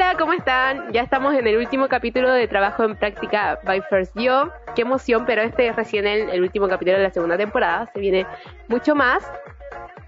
Hola, ¿cómo están? Ya estamos en el último capítulo de Trabajo en Práctica by First Yo. Qué emoción, pero este es recién el, el último capítulo de la segunda temporada. Se viene mucho más.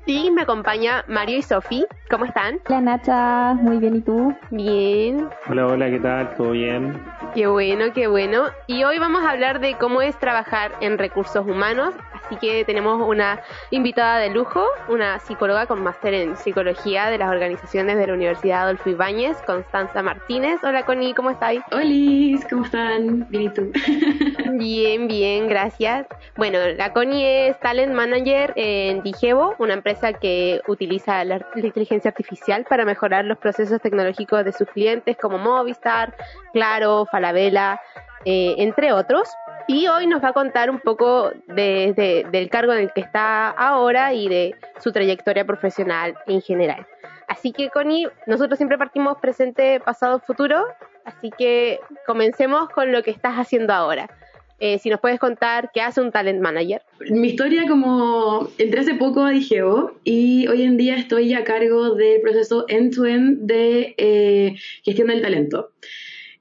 Y me acompaña Mario y Sofi. ¿Cómo están? Hola Nacha, muy bien, ¿y tú? Bien. Hola, hola, ¿qué tal? ¿Todo bien? Qué bueno, qué bueno. Y hoy vamos a hablar de cómo es trabajar en recursos humanos. Así que tenemos una invitada de lujo, una psicóloga con máster en psicología de las organizaciones de la Universidad Adolfo Ibáñez, Constanza Martínez. Hola Connie, ¿cómo estáis? Hola, ¿cómo están? Bien, ¿y tú? bien, bien, gracias. Bueno, la Connie es Talent Manager en Digebo, una empresa que utiliza la, la inteligencia artificial para mejorar los procesos tecnológicos de sus clientes como Movistar, Claro, Falabella, eh, entre otros. Y hoy nos va a contar un poco de, de, del cargo en el que está ahora y de su trayectoria profesional en general. Así que, Connie, nosotros siempre partimos presente, pasado, futuro. Así que comencemos con lo que estás haciendo ahora. Eh, si nos puedes contar qué hace un talent manager. Mi historia como entré hace poco a Digeo y hoy en día estoy a cargo del proceso end-to-end -end de eh, gestión del talento.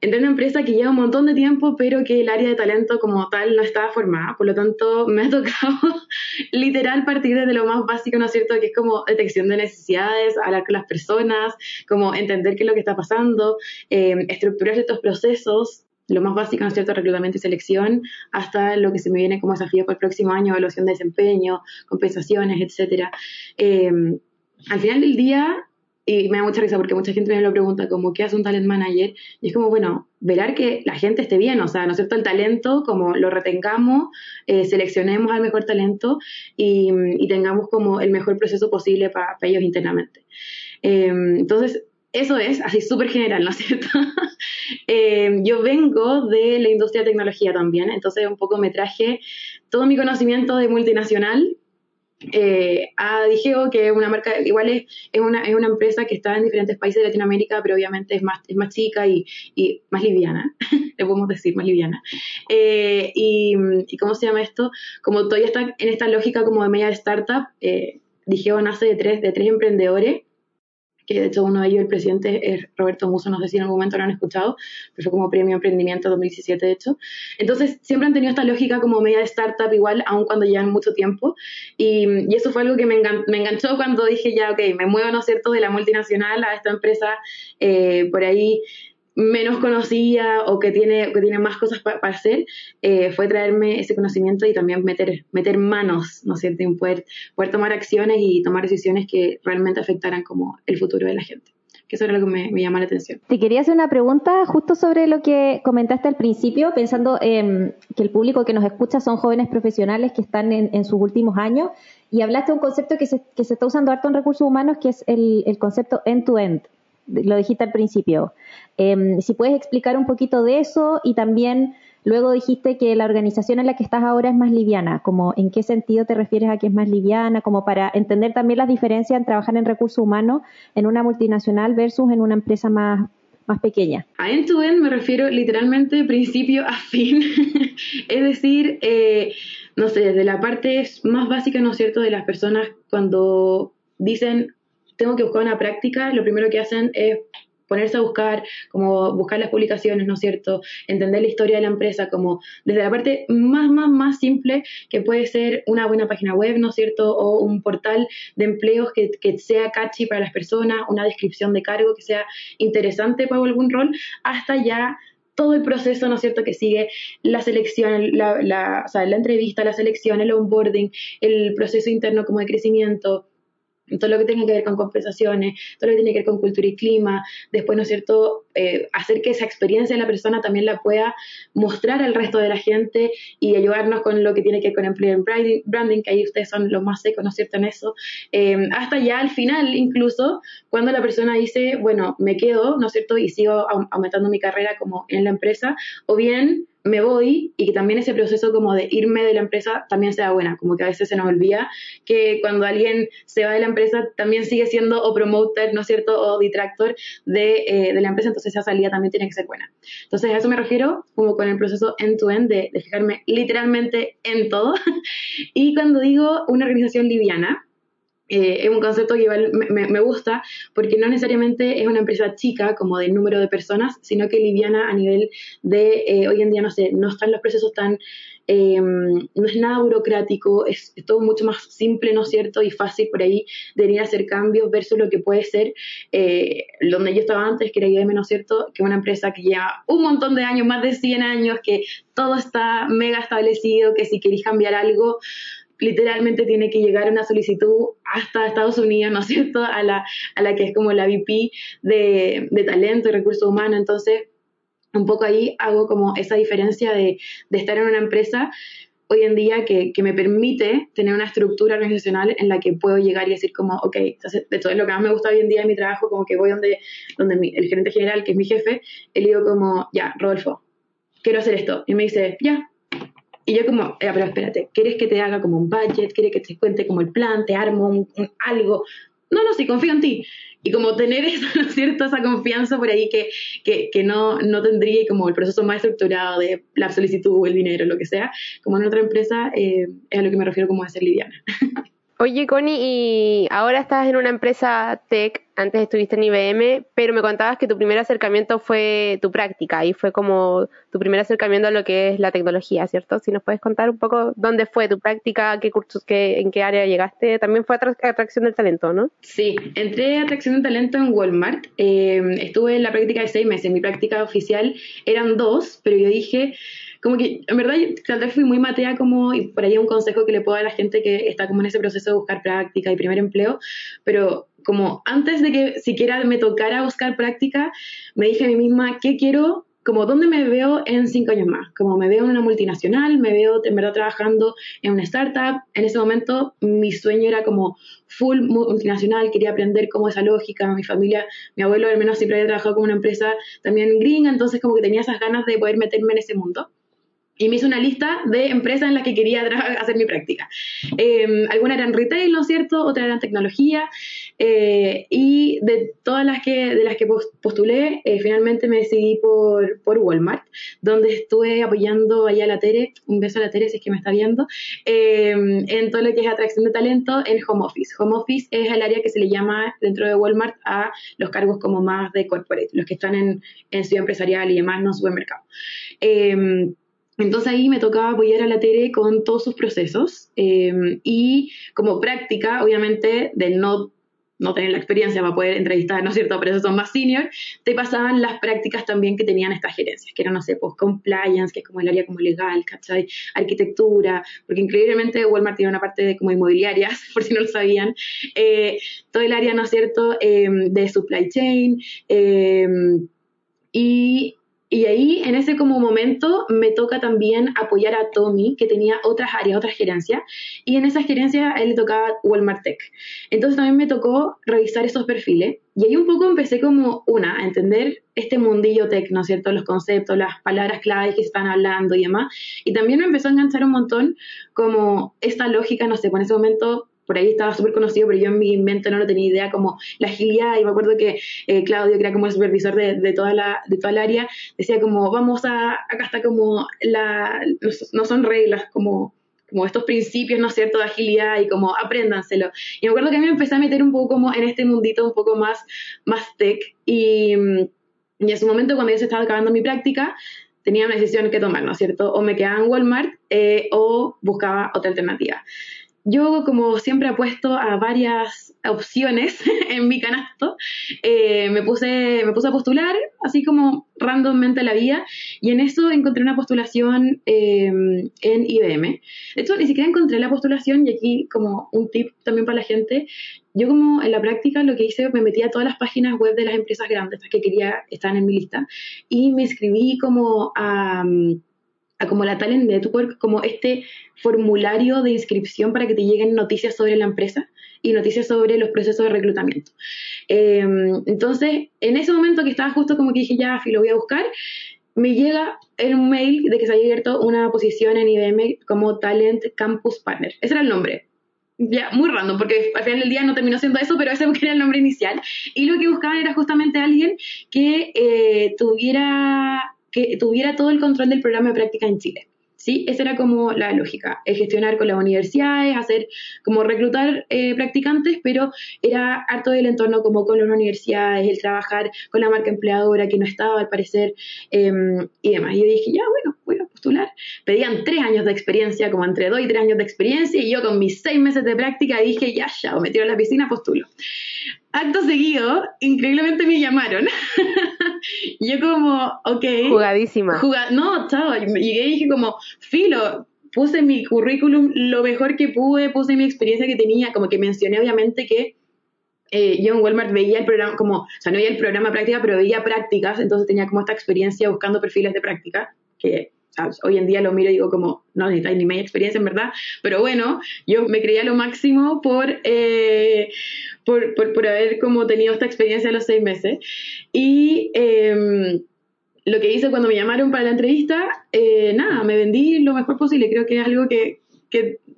Entré en una empresa que lleva un montón de tiempo, pero que el área de talento como tal no estaba formada. Por lo tanto, me ha tocado literal partir desde lo más básico, ¿no es cierto? Que es como detección de necesidades, hablar con las personas, como entender qué es lo que está pasando, eh, estructurar ciertos procesos lo más básico, ¿no es cierto?, reclutamiento y selección, hasta lo que se me viene como desafío para el próximo año, evaluación de desempeño, compensaciones, etcétera. Eh, al final del día, y me da mucha risa porque mucha gente me lo pregunta como, ¿qué hace un talent manager? Y es como, bueno, velar que la gente esté bien, o sea, ¿no es cierto? El talento, como lo retengamos, eh, seleccionemos al mejor talento y, tengamos como el mejor proceso posible para pa ellos internamente. Eh, entonces, eso es, así súper general, ¿no es cierto? eh, yo vengo de la industria de tecnología también, entonces un poco me traje todo mi conocimiento de multinacional eh, a Digeo, que es una marca, igual es, es, una, es una empresa que está en diferentes países de Latinoamérica, pero obviamente es más, es más chica y, y más liviana, le podemos decir, más liviana. Eh, y, y, ¿cómo se llama esto? Como todavía está en esta lógica como de media startup, eh, Digeo nace de tres, de tres emprendedores que de hecho uno de ellos, el presidente, es Roberto Muso, no sé si en algún momento lo han escuchado, pero fue como premio emprendimiento 2017 de hecho. Entonces siempre han tenido esta lógica como media de startup igual, aun cuando llevan mucho tiempo, y, y eso fue algo que me, engan me, enganchó cuando dije ya, ok, me muevo, ¿no es cierto?, de la multinacional a esta empresa eh, por ahí menos conocida o que tiene, que tiene más cosas para pa hacer, eh, fue traerme ese conocimiento y también meter, meter manos, ¿no es cierto? Y poder, poder tomar acciones y tomar decisiones que realmente afectaran como el futuro de la gente. Que eso era lo que me, me llama la atención. Te quería hacer una pregunta justo sobre lo que comentaste al principio, pensando eh, que el público que nos escucha son jóvenes profesionales que están en, en sus últimos años y hablaste de un concepto que se, que se está usando harto en recursos humanos, que es el, el concepto end-to-end. -end lo dijiste al principio. Eh, si puedes explicar un poquito de eso y también luego dijiste que la organización en la que estás ahora es más liviana, como en qué sentido te refieres a que es más liviana, como para entender también las diferencias en trabajar en recursos humanos en una multinacional versus en una empresa más, más pequeña. A end-to-end -end me refiero literalmente principio a fin, es decir, eh, no sé, desde la parte más básica, ¿no es cierto?, de las personas cuando dicen tengo que buscar una práctica, lo primero que hacen es ponerse a buscar, como buscar las publicaciones, ¿no es cierto? Entender la historia de la empresa, como desde la parte más, más, más simple, que puede ser una buena página web, ¿no es cierto? O un portal de empleos que, sea catchy para las personas, una descripción de cargo que sea interesante para algún rol, hasta ya todo el proceso, ¿no es cierto?, que sigue la selección, la, o sea, la entrevista, la selección, el onboarding, el proceso interno como de crecimiento, todo lo que tiene que ver con compensaciones, todo lo que tiene que ver con cultura y clima, después, ¿no es cierto?, eh, hacer que esa experiencia de la persona también la pueda mostrar al resto de la gente y ayudarnos con lo que tiene que ver con employer branding, que ahí ustedes son los más secos, ¿no es cierto?, en eso, eh, hasta ya al final, incluso, cuando la persona dice, bueno, me quedo, ¿no es cierto?, y sigo aumentando mi carrera como en la empresa, o bien me voy y que también ese proceso como de irme de la empresa también sea buena, como que a veces se nos olvida que cuando alguien se va de la empresa también sigue siendo o promoter, ¿no es cierto?, o detractor de, eh, de la empresa, entonces esa salida también tiene que ser buena. Entonces a eso me refiero como con el proceso end-to-end -end de, de fijarme literalmente en todo. y cuando digo una organización liviana, Eh, es un concepto que igual me, me, gusta porque no necesariamente es una empresa chica como de número de personas, sino que liviana a nivel de eh, hoy en día, no sé, no están los procesos tan, eh, no es nada burocrático, es, todo mucho más simple, ¿no es cierto? Y fácil por ahí de venir a hacer cambios versus lo que puede ser donde yo estaba antes, que era IBM, ¿no es cierto? Que una empresa que lleva un montón de años, más de 100 años, que todo está mega establecido, que si queréis cambiar algo, literalmente tiene que llegar una solicitud hasta Estados Unidos, ¿no es cierto?, a la, a la que es como la VP de, de talento y recursos humanos. Entonces, un poco ahí hago como esa diferencia de, de estar en una empresa hoy en día que, que, me permite tener una estructura organizacional en la que puedo llegar y decir como, ok, entonces, de todo lo que más me gusta hoy en día en mi trabajo, como que voy donde, donde el gerente general, que es mi jefe, le digo como, ya, Rodolfo, quiero hacer esto. Y me dice, ya, y yo como, eh, pero espérate, ¿quieres que te haga como un budget? ¿Quieres que te cuente como el plan? ¿Te armo un, algo? No, no, sí, confío en ti. Y como tener eso, ¿no es cierto? Esa confianza por ahí que, que, que no, no tendría como el proceso más estructurado de la solicitud, el dinero, lo que sea, como en otra empresa, eh, es a lo que me refiero como a ser liviana. Oye, Connie, y ahora estás en una empresa tech, antes estuviste en IBM, pero me contabas que tu primer acercamiento fue tu práctica y fue como tu primer acercamiento a lo que es la tecnología, ¿cierto? Si nos puedes contar un poco dónde fue tu práctica, qué cursos, qué, en qué área llegaste. También fue atracción del talento, ¿no? Sí, entré a atracción del talento en Walmart. Eh, estuve en la práctica de seis meses. Mi práctica oficial eran dos, pero yo dije como que en verdad tal vez fui muy matea como, y por ahí un consejo que le puedo dar a la gente que está como en ese proceso de buscar práctica y primer empleo, pero como antes de que siquiera me tocara buscar práctica, me dije a mí misma, ¿qué quiero? Como, ¿dónde me veo en cinco años más? Como me veo en una multinacional, me veo en verdad trabajando en una startup. En ese momento mi sueño era como full multinacional, quería aprender cómo esa lógica. Mi familia, mi abuelo al menos siempre había trabajado con una empresa también gringa, entonces como que tenía esas ganas de poder meterme en ese mundo y me hice una lista de empresas en las que quería hacer mi práctica. Eh, algunas eran retail, ¿no es cierto? Otras eran tecnología. Eh, y de todas las que, de las que postulé, eh, finalmente me decidí por, por, Walmart, donde estuve apoyando allá a la Tere, un beso a la Tere si es que me está viendo, en todo lo que es atracción de talento en Home Office. Home Office es el área que se le llama dentro de Walmart a los cargos como más de corporate, los que están en, en ciudad empresarial y demás, no supermercado. Entonces ahí me tocaba apoyar a la Tere con todos sus procesos eh, y como práctica, obviamente, de no, no tener la experiencia para poder entrevistar, ¿no es cierto?, pero son más senior, te pasaban las prácticas también que tenían estas gerencias, que eran, no sé, pues compliance, que es como el área como legal, ¿cachai? Arquitectura, porque increíblemente Walmart tiene una parte de como inmobiliarias, por si no lo sabían, eh, todo el área, ¿no es cierto?, eh, de supply chain, y y ahí, en ese como momento, me toca también apoyar a Tommy, que tenía otras áreas, otras gerencias, y en esa gerencia a él le tocaba Walmart Tech. Entonces también me tocó revisar esos perfiles, y ahí un poco empecé como, una, a entender este mundillo tech, ¿no es cierto? Los conceptos, las palabras claves que están hablando y demás. Y también me empezó a enganchar un montón como esta lógica, no sé, por ese momento por ahí estaba súper conocido, pero yo en mi mente no lo tenía idea, como la agilidad, y me acuerdo que eh, Claudio, que era como el supervisor de, toda la, de toda el área, decía como, vamos a, acá está como, la, no son reglas, como como estos principios, ¿no es cierto?, de agilidad y como apréndanselo. Y me acuerdo que a mí me empecé a meter un poco como en este mundito un poco más, más tech y, y en su momento cuando ya se estaba acabando mi práctica, tenía una decisión que tomar, ¿no es cierto? O me quedaba en Walmart eh, o buscaba otra alternativa yo como siempre apuesto a varias opciones en mi canasto, eh, me, puse, me puse a postular, así como randommente la vida, y en eso encontré una postulación eh, en IBM. De hecho, ni siquiera encontré la postulación, y aquí como un tip también para la gente, yo como en la práctica lo que hice, me metí a todas las páginas web de las empresas grandes, que quería estar en mi lista, y me escribí como a a como la Talent Network, como este formulario de inscripción para que te lleguen noticias sobre la empresa y noticias sobre los procesos de reclutamiento. Em, entonces, en ese momento que estaba justo como que dije, ya, lo voy a buscar, me llega un mail de que se había abierto una posición en IBM como Talent Campus Partner. Ese era el nombre. Ya, muy random, porque al final del día no terminó siendo eso, pero ese era el nombre inicial. Y lo que buscaban era justamente alguien que eh, tuviera que tuviera todo el control del programa de práctica en Chile. ¿sí? Esa era como la lógica, es gestionar con las universidades, hacer como reclutar eh, practicantes, pero era harto del entorno como con las universidades, el trabajar con la marca empleadora que no estaba al parecer em, y demás. Y yo dije, ya, bueno, voy postular. Pedían tres años de experiencia, como entre dos y tres años de experiencia, y yo con mis seis meses de práctica dije, ya, ya, o me tiro a la piscina, postulo. Acto seguido, increíblemente me llamaron. yo como, ok. Jugadísima. no, chao. Llegué y dije como, filo, puse mi currículum lo mejor que pude, puse mi experiencia que tenía, como que mencioné obviamente que eh, yo en Walmart veía el programa, como, o sea, no veía el programa práctica, pero veía prácticas, entonces tenía como esta experiencia buscando perfiles de práctica, que hoy en día lo miro y digo como, no necesitáis ni media experiencia en verdad, pero bueno, yo me creía lo máximo por, eh, por, por, haber como tenido esta experiencia de los seis meses. Y em, lo que hice cuando me llamaron para la entrevista, eh, nada, me vendí lo mejor posible, creo que es algo que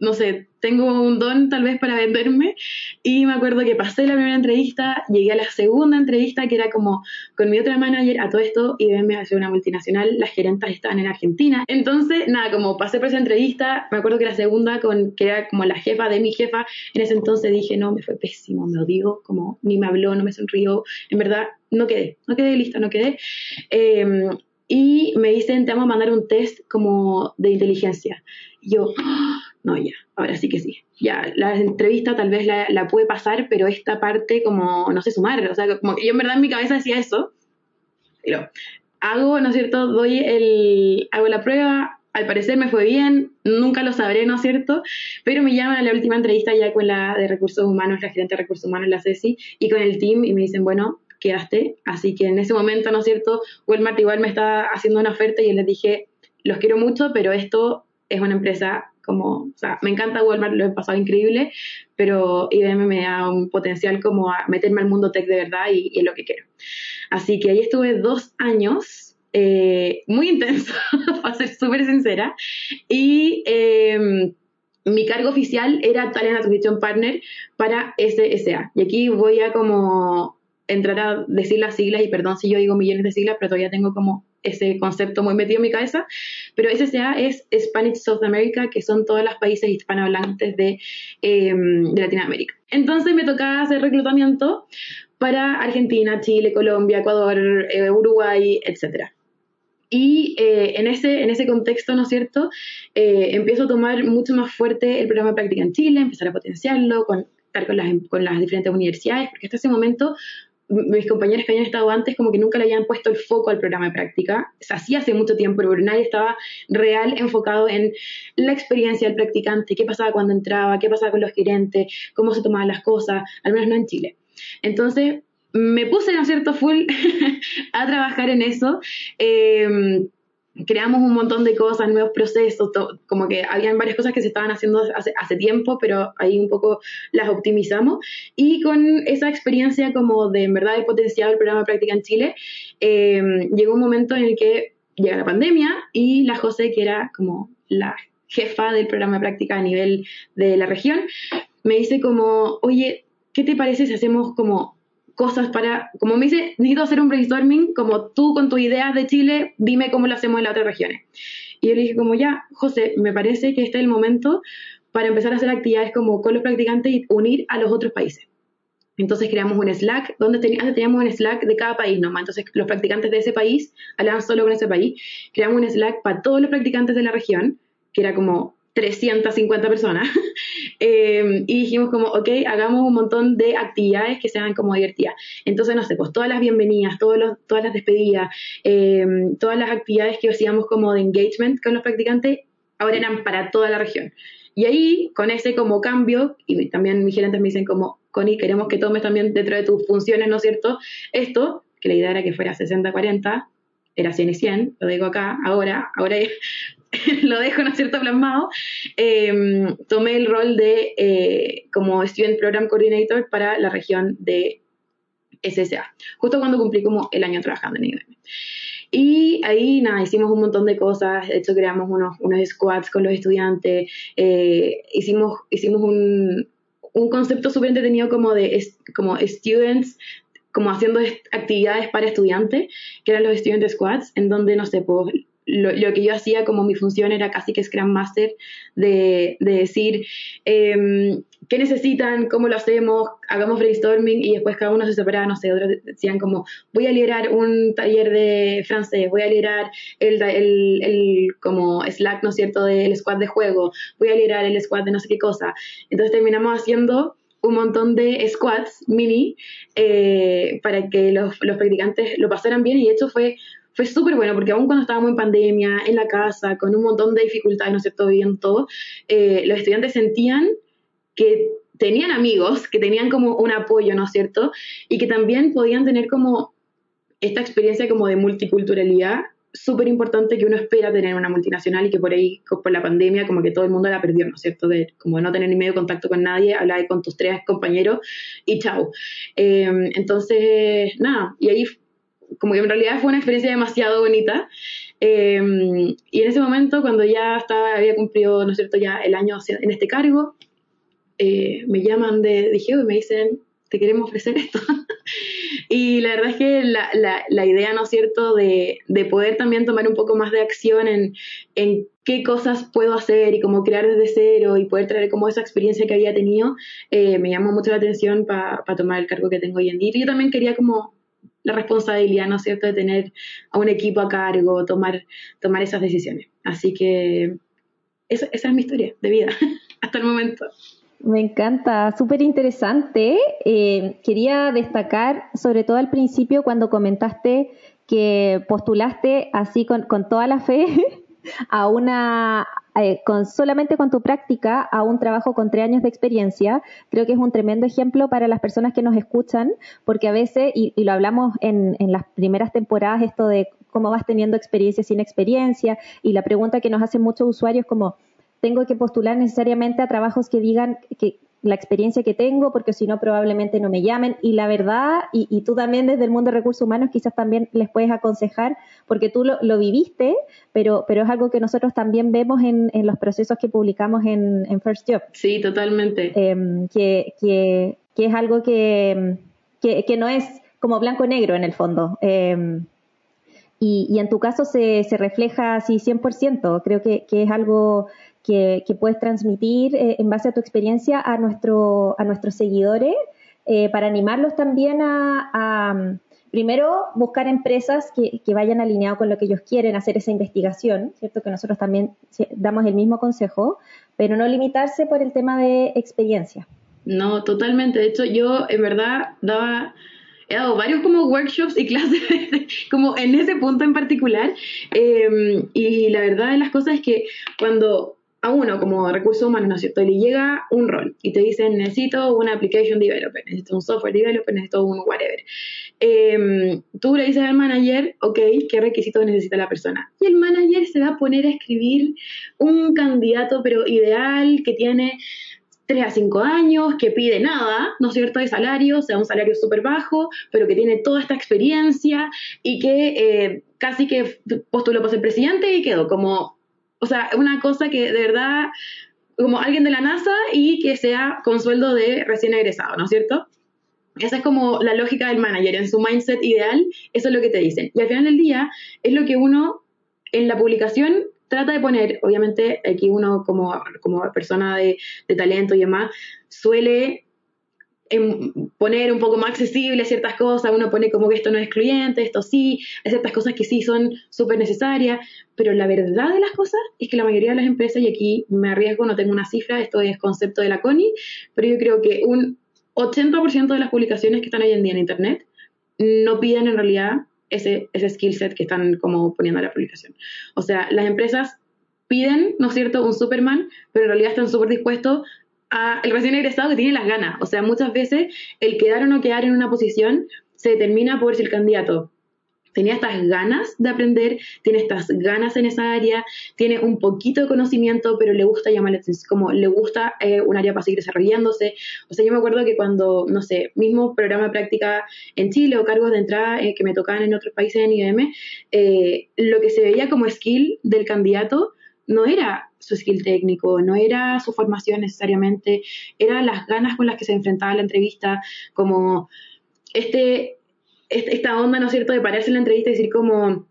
no sé, tengo un don tal vez para venderme y me acuerdo que pasé la primera entrevista, llegué a la segunda entrevista que era como con mi otra manager a todo esto me hacer una multinacional, las gerentas estaban en Argentina. Entonces, nada, como pasé por esa entrevista, me acuerdo que la segunda con que era como la jefa de mi jefa, en ese entonces dije, no, me fue pésimo, me odió, como ni me habló, no me sonrió, en verdad no quedé, no quedé lista, no quedé. Em, y me dicen, te vamos a mandar un test como de inteligencia. Y yo, no, ya, ahora sí que sí. Ya, la entrevista tal vez la, la pude pasar, pero esta parte como, no sé sumar, o sea, como que yo en verdad en mi cabeza decía eso, pero hago, ¿no es cierto? Doy el, hago la prueba, al parecer me fue bien, nunca lo sabré, ¿no es cierto? Pero me llaman a la última entrevista ya con la de recursos humanos, la gerente de recursos humanos, la Ceci, y con el team, y me dicen, bueno, quedaste. Así que en ese momento, ¿no es cierto? Walmart igual me está haciendo una oferta y les dije, los quiero mucho, pero esto es una empresa como, o sea, me encanta Walmart, lo he pasado increíble, pero IBM me da un potencial como a meterme al mundo tech de verdad y, es lo que quiero. Así que ahí estuve dos años, eh, muy intenso, para ser súper sincera, y em, mi cargo oficial era Talent Acquisition Partner para SSA. Y aquí voy a como entrar a decir las siglas, y perdón si yo digo millones de siglas, pero todavía tengo como ese concepto muy metido en mi cabeza, pero SSA es Spanish South America, que son todos los países hispanohablantes de, em, de Latinoamérica. Entonces me tocaba hacer reclutamiento para Argentina, Chile, Colombia, Ecuador, eh, Uruguay, etcétera. Y eh, en, ese, en ese contexto, ¿no es cierto?, eh, empiezo a tomar mucho más fuerte el programa de práctica en Chile, empezar a potenciarlo, con, con las, con las diferentes universidades, porque hasta ese momento mis compañeros que habían estado antes como que nunca le habían puesto el foco al programa de práctica. Se hacía hace mucho tiempo, pero nadie estaba real enfocado en la experiencia del practicante, qué pasaba cuando entraba, qué pasaba con los gerentes, cómo se tomaban las cosas, al menos no en Chile. Entonces me puse, ¿no es cierto?, full a trabajar en eso. Eh, creamos un montón de cosas, nuevos procesos, como que habían varias cosas que se estaban haciendo hace, hace, tiempo, pero ahí un poco las optimizamos. Y con esa experiencia como de en verdad el potencial del programa de práctica en Chile, em, llegó un momento en el que llega la pandemia y la José, que era como la jefa del programa de práctica a nivel de la región, me dice como, oye, ¿qué te parece si hacemos como cosas para, como me dice, necesito hacer un brainstorming, como tú con tus ideas de Chile, dime cómo lo hacemos en las otras regiones. Y yo le dije como ya, José, me parece que este es el momento para empezar a hacer actividades como con los practicantes y unir a los otros países. Entonces creamos un Slack, donde antes teníamos un Slack de cada país nomás. Entonces los practicantes de ese país hablaban solo con ese país. Creamos un Slack para todos los practicantes de la región, que era como 350 personas. Em, y dijimos como, ok, hagamos un montón de actividades que sean como divertidas. Entonces, no sé, pues todas las bienvenidas, todos los, todas las despedidas, em, todas las actividades que hacíamos como de engagement con los practicantes, ahora eran para toda la región. Y ahí, con ese como cambio, y también mis gerentes me dicen como, Connie, queremos que tomes también dentro de tus funciones, ¿no es cierto? Esto, que la idea era que fuera 60-40, era 100 y 100, lo digo acá, ahora, ahora lo dejo, ¿no es cierto?, plasmado, em, tomé el rol de eh, como Student Program Coordinator para la región de SSA, justo cuando cumplí como el año trabajando en IBM. Y ahí, nada, hicimos un montón de cosas, de hecho creamos unos, unos squads con los estudiantes, eh, hicimos, hicimos un, un concepto súper entretenido como de como students como haciendo actividades para estudiantes, que eran los student squads, en donde, no sé, pues lo, que yo hacía como mi función era casi que Scrum Master, de, de decir em, qué necesitan, cómo lo hacemos, hagamos brainstorming y después cada uno se separaba, no sé, otros decían como, voy a liderar un taller de francés, voy a liderar el, el, el como Slack, ¿no es cierto?, del squad de juego, voy a liderar el squad de no sé qué cosa. Entonces terminamos haciendo un montón de squads mini eh, para que los, los, practicantes lo pasaran bien y de fue, fue súper bueno porque aún cuando estábamos en pandemia, en la casa, con un montón de dificultades, ¿no es cierto?, viviendo todo, eh, los estudiantes sentían que tenían amigos, que tenían como un apoyo, ¿no es cierto? Y que también podían tener como esta experiencia como de multiculturalidad súper importante que uno espera tener una multinacional y que por ahí, por la pandemia, como que todo el mundo la perdió, ¿no es cierto? De como no tener ni medio contacto con nadie, hablar con tus tres compañeros y chao. Em, entonces, nada, y ahí como que en realidad fue una experiencia demasiado bonita. Em, y en ese momento, cuando ya estaba, había cumplido, ¿no es cierto?, ya el año en este cargo, eh, me llaman de dije y me dicen, te queremos ofrecer esto. y la verdad es que la, la, la idea, ¿no es cierto?, de, de, poder también tomar un poco más de acción en, en qué cosas puedo hacer y cómo crear desde cero y poder traer como esa experiencia que había tenido, eh, me llamó mucho la atención para tomar el cargo que tengo hoy en día. Y yo también quería como la responsabilidad, ¿no es cierto?, de tener a un equipo a cargo, tomar, tomar esas decisiones. Así que esa, es mi historia de vida hasta el momento. Me encanta, súper interesante. Eh, quería destacar, sobre todo al principio, cuando comentaste que postulaste así con, con toda la fe a una, eh, con solamente con tu práctica a un trabajo con tres años de experiencia. Creo que es un tremendo ejemplo para las personas que nos escuchan, porque a veces, y, y lo hablamos en, en las primeras temporadas, esto de cómo vas teniendo experiencia sin experiencia, y la pregunta que nos hacen muchos usuarios como, tengo que postular necesariamente a trabajos que digan que la experiencia que tengo, porque si no probablemente no me llamen. Y la verdad, y, tú también desde el mundo de recursos humanos quizás también les puedes aconsejar, porque tú lo, viviste, pero, pero es algo que nosotros también vemos en, en los procesos que publicamos en, First Job. Sí, totalmente. Em, que, que, que, es algo que, que, no es como blanco-negro en el fondo. Eh, y, y, en tu caso se, se refleja así 100%. Creo que, que es algo que, puedes transmitir eh, en base a tu experiencia a, nuestro, a nuestros seguidores eh, para animarlos también a, primero, buscar empresas que, que vayan alineados con lo que ellos quieren, hacer esa investigación, ¿cierto? Que nosotros también damos el mismo consejo, pero no limitarse por el tema de experiencia. No, totalmente. De hecho, yo en verdad daba he dado varios como workshops y clases como en ese punto en particular em, y la verdad de las cosas es que cuando a uno como recurso humano, ¿no es cierto? Le llega un rol y te dicen, necesito una application developer, necesito un software developer, necesito un whatever. Em, tú le dices al manager, ok, ¿qué requisitos necesita la persona? Y el manager se va a poner a escribir un candidato, pero ideal, que tiene 3 a 5 años, que pide nada, ¿no es cierto?, de salario, o sea, un salario súper bajo, pero que tiene toda esta experiencia y que eh, casi que postuló para ser presidente y quedó como o sea, una cosa que de verdad, como alguien de la NASA y que sea con sueldo de recién egresado, ¿no es cierto? Esa es como la lógica del manager, en su mindset ideal, eso es lo que te dicen. Y al final del día es lo que uno en la publicación trata de poner, obviamente aquí uno como, como persona de, de talento y demás, suele poner un poco más accesible ciertas cosas, uno pone como que esto no es excluyente, esto sí, hay ciertas cosas que sí son súper necesarias, pero la verdad de las cosas es que la mayoría de las empresas, y aquí me arriesgo, no tengo una cifra, esto es concepto de la CONI, pero yo creo que un 80% de las publicaciones que están hoy en día en Internet no piden en realidad ese, ese skill set que están como poniendo a la publicación. O sea, las empresas piden, ¿no es cierto?, un Superman, pero en realidad están súper dispuestos el recién egresado que tiene las ganas. O sea, muchas veces el quedar o no quedar en una posición se determina por si el candidato tenía estas ganas de aprender, tiene estas ganas en esa área, tiene un poquito de conocimiento, pero le gusta llamar la atención, como le gusta eh, un área para seguir desarrollándose. O sea, yo me acuerdo que cuando, no sé, mismo programa de práctica en Chile o cargos de entrada eh, que me tocaban en otros países en IBM, eh, lo que se veía como skill del candidato no era su skill técnico, no era su formación necesariamente, eran las ganas con las que se enfrentaba la entrevista, como este, esta onda, ¿no es cierto?, de pararse en la entrevista y decir como,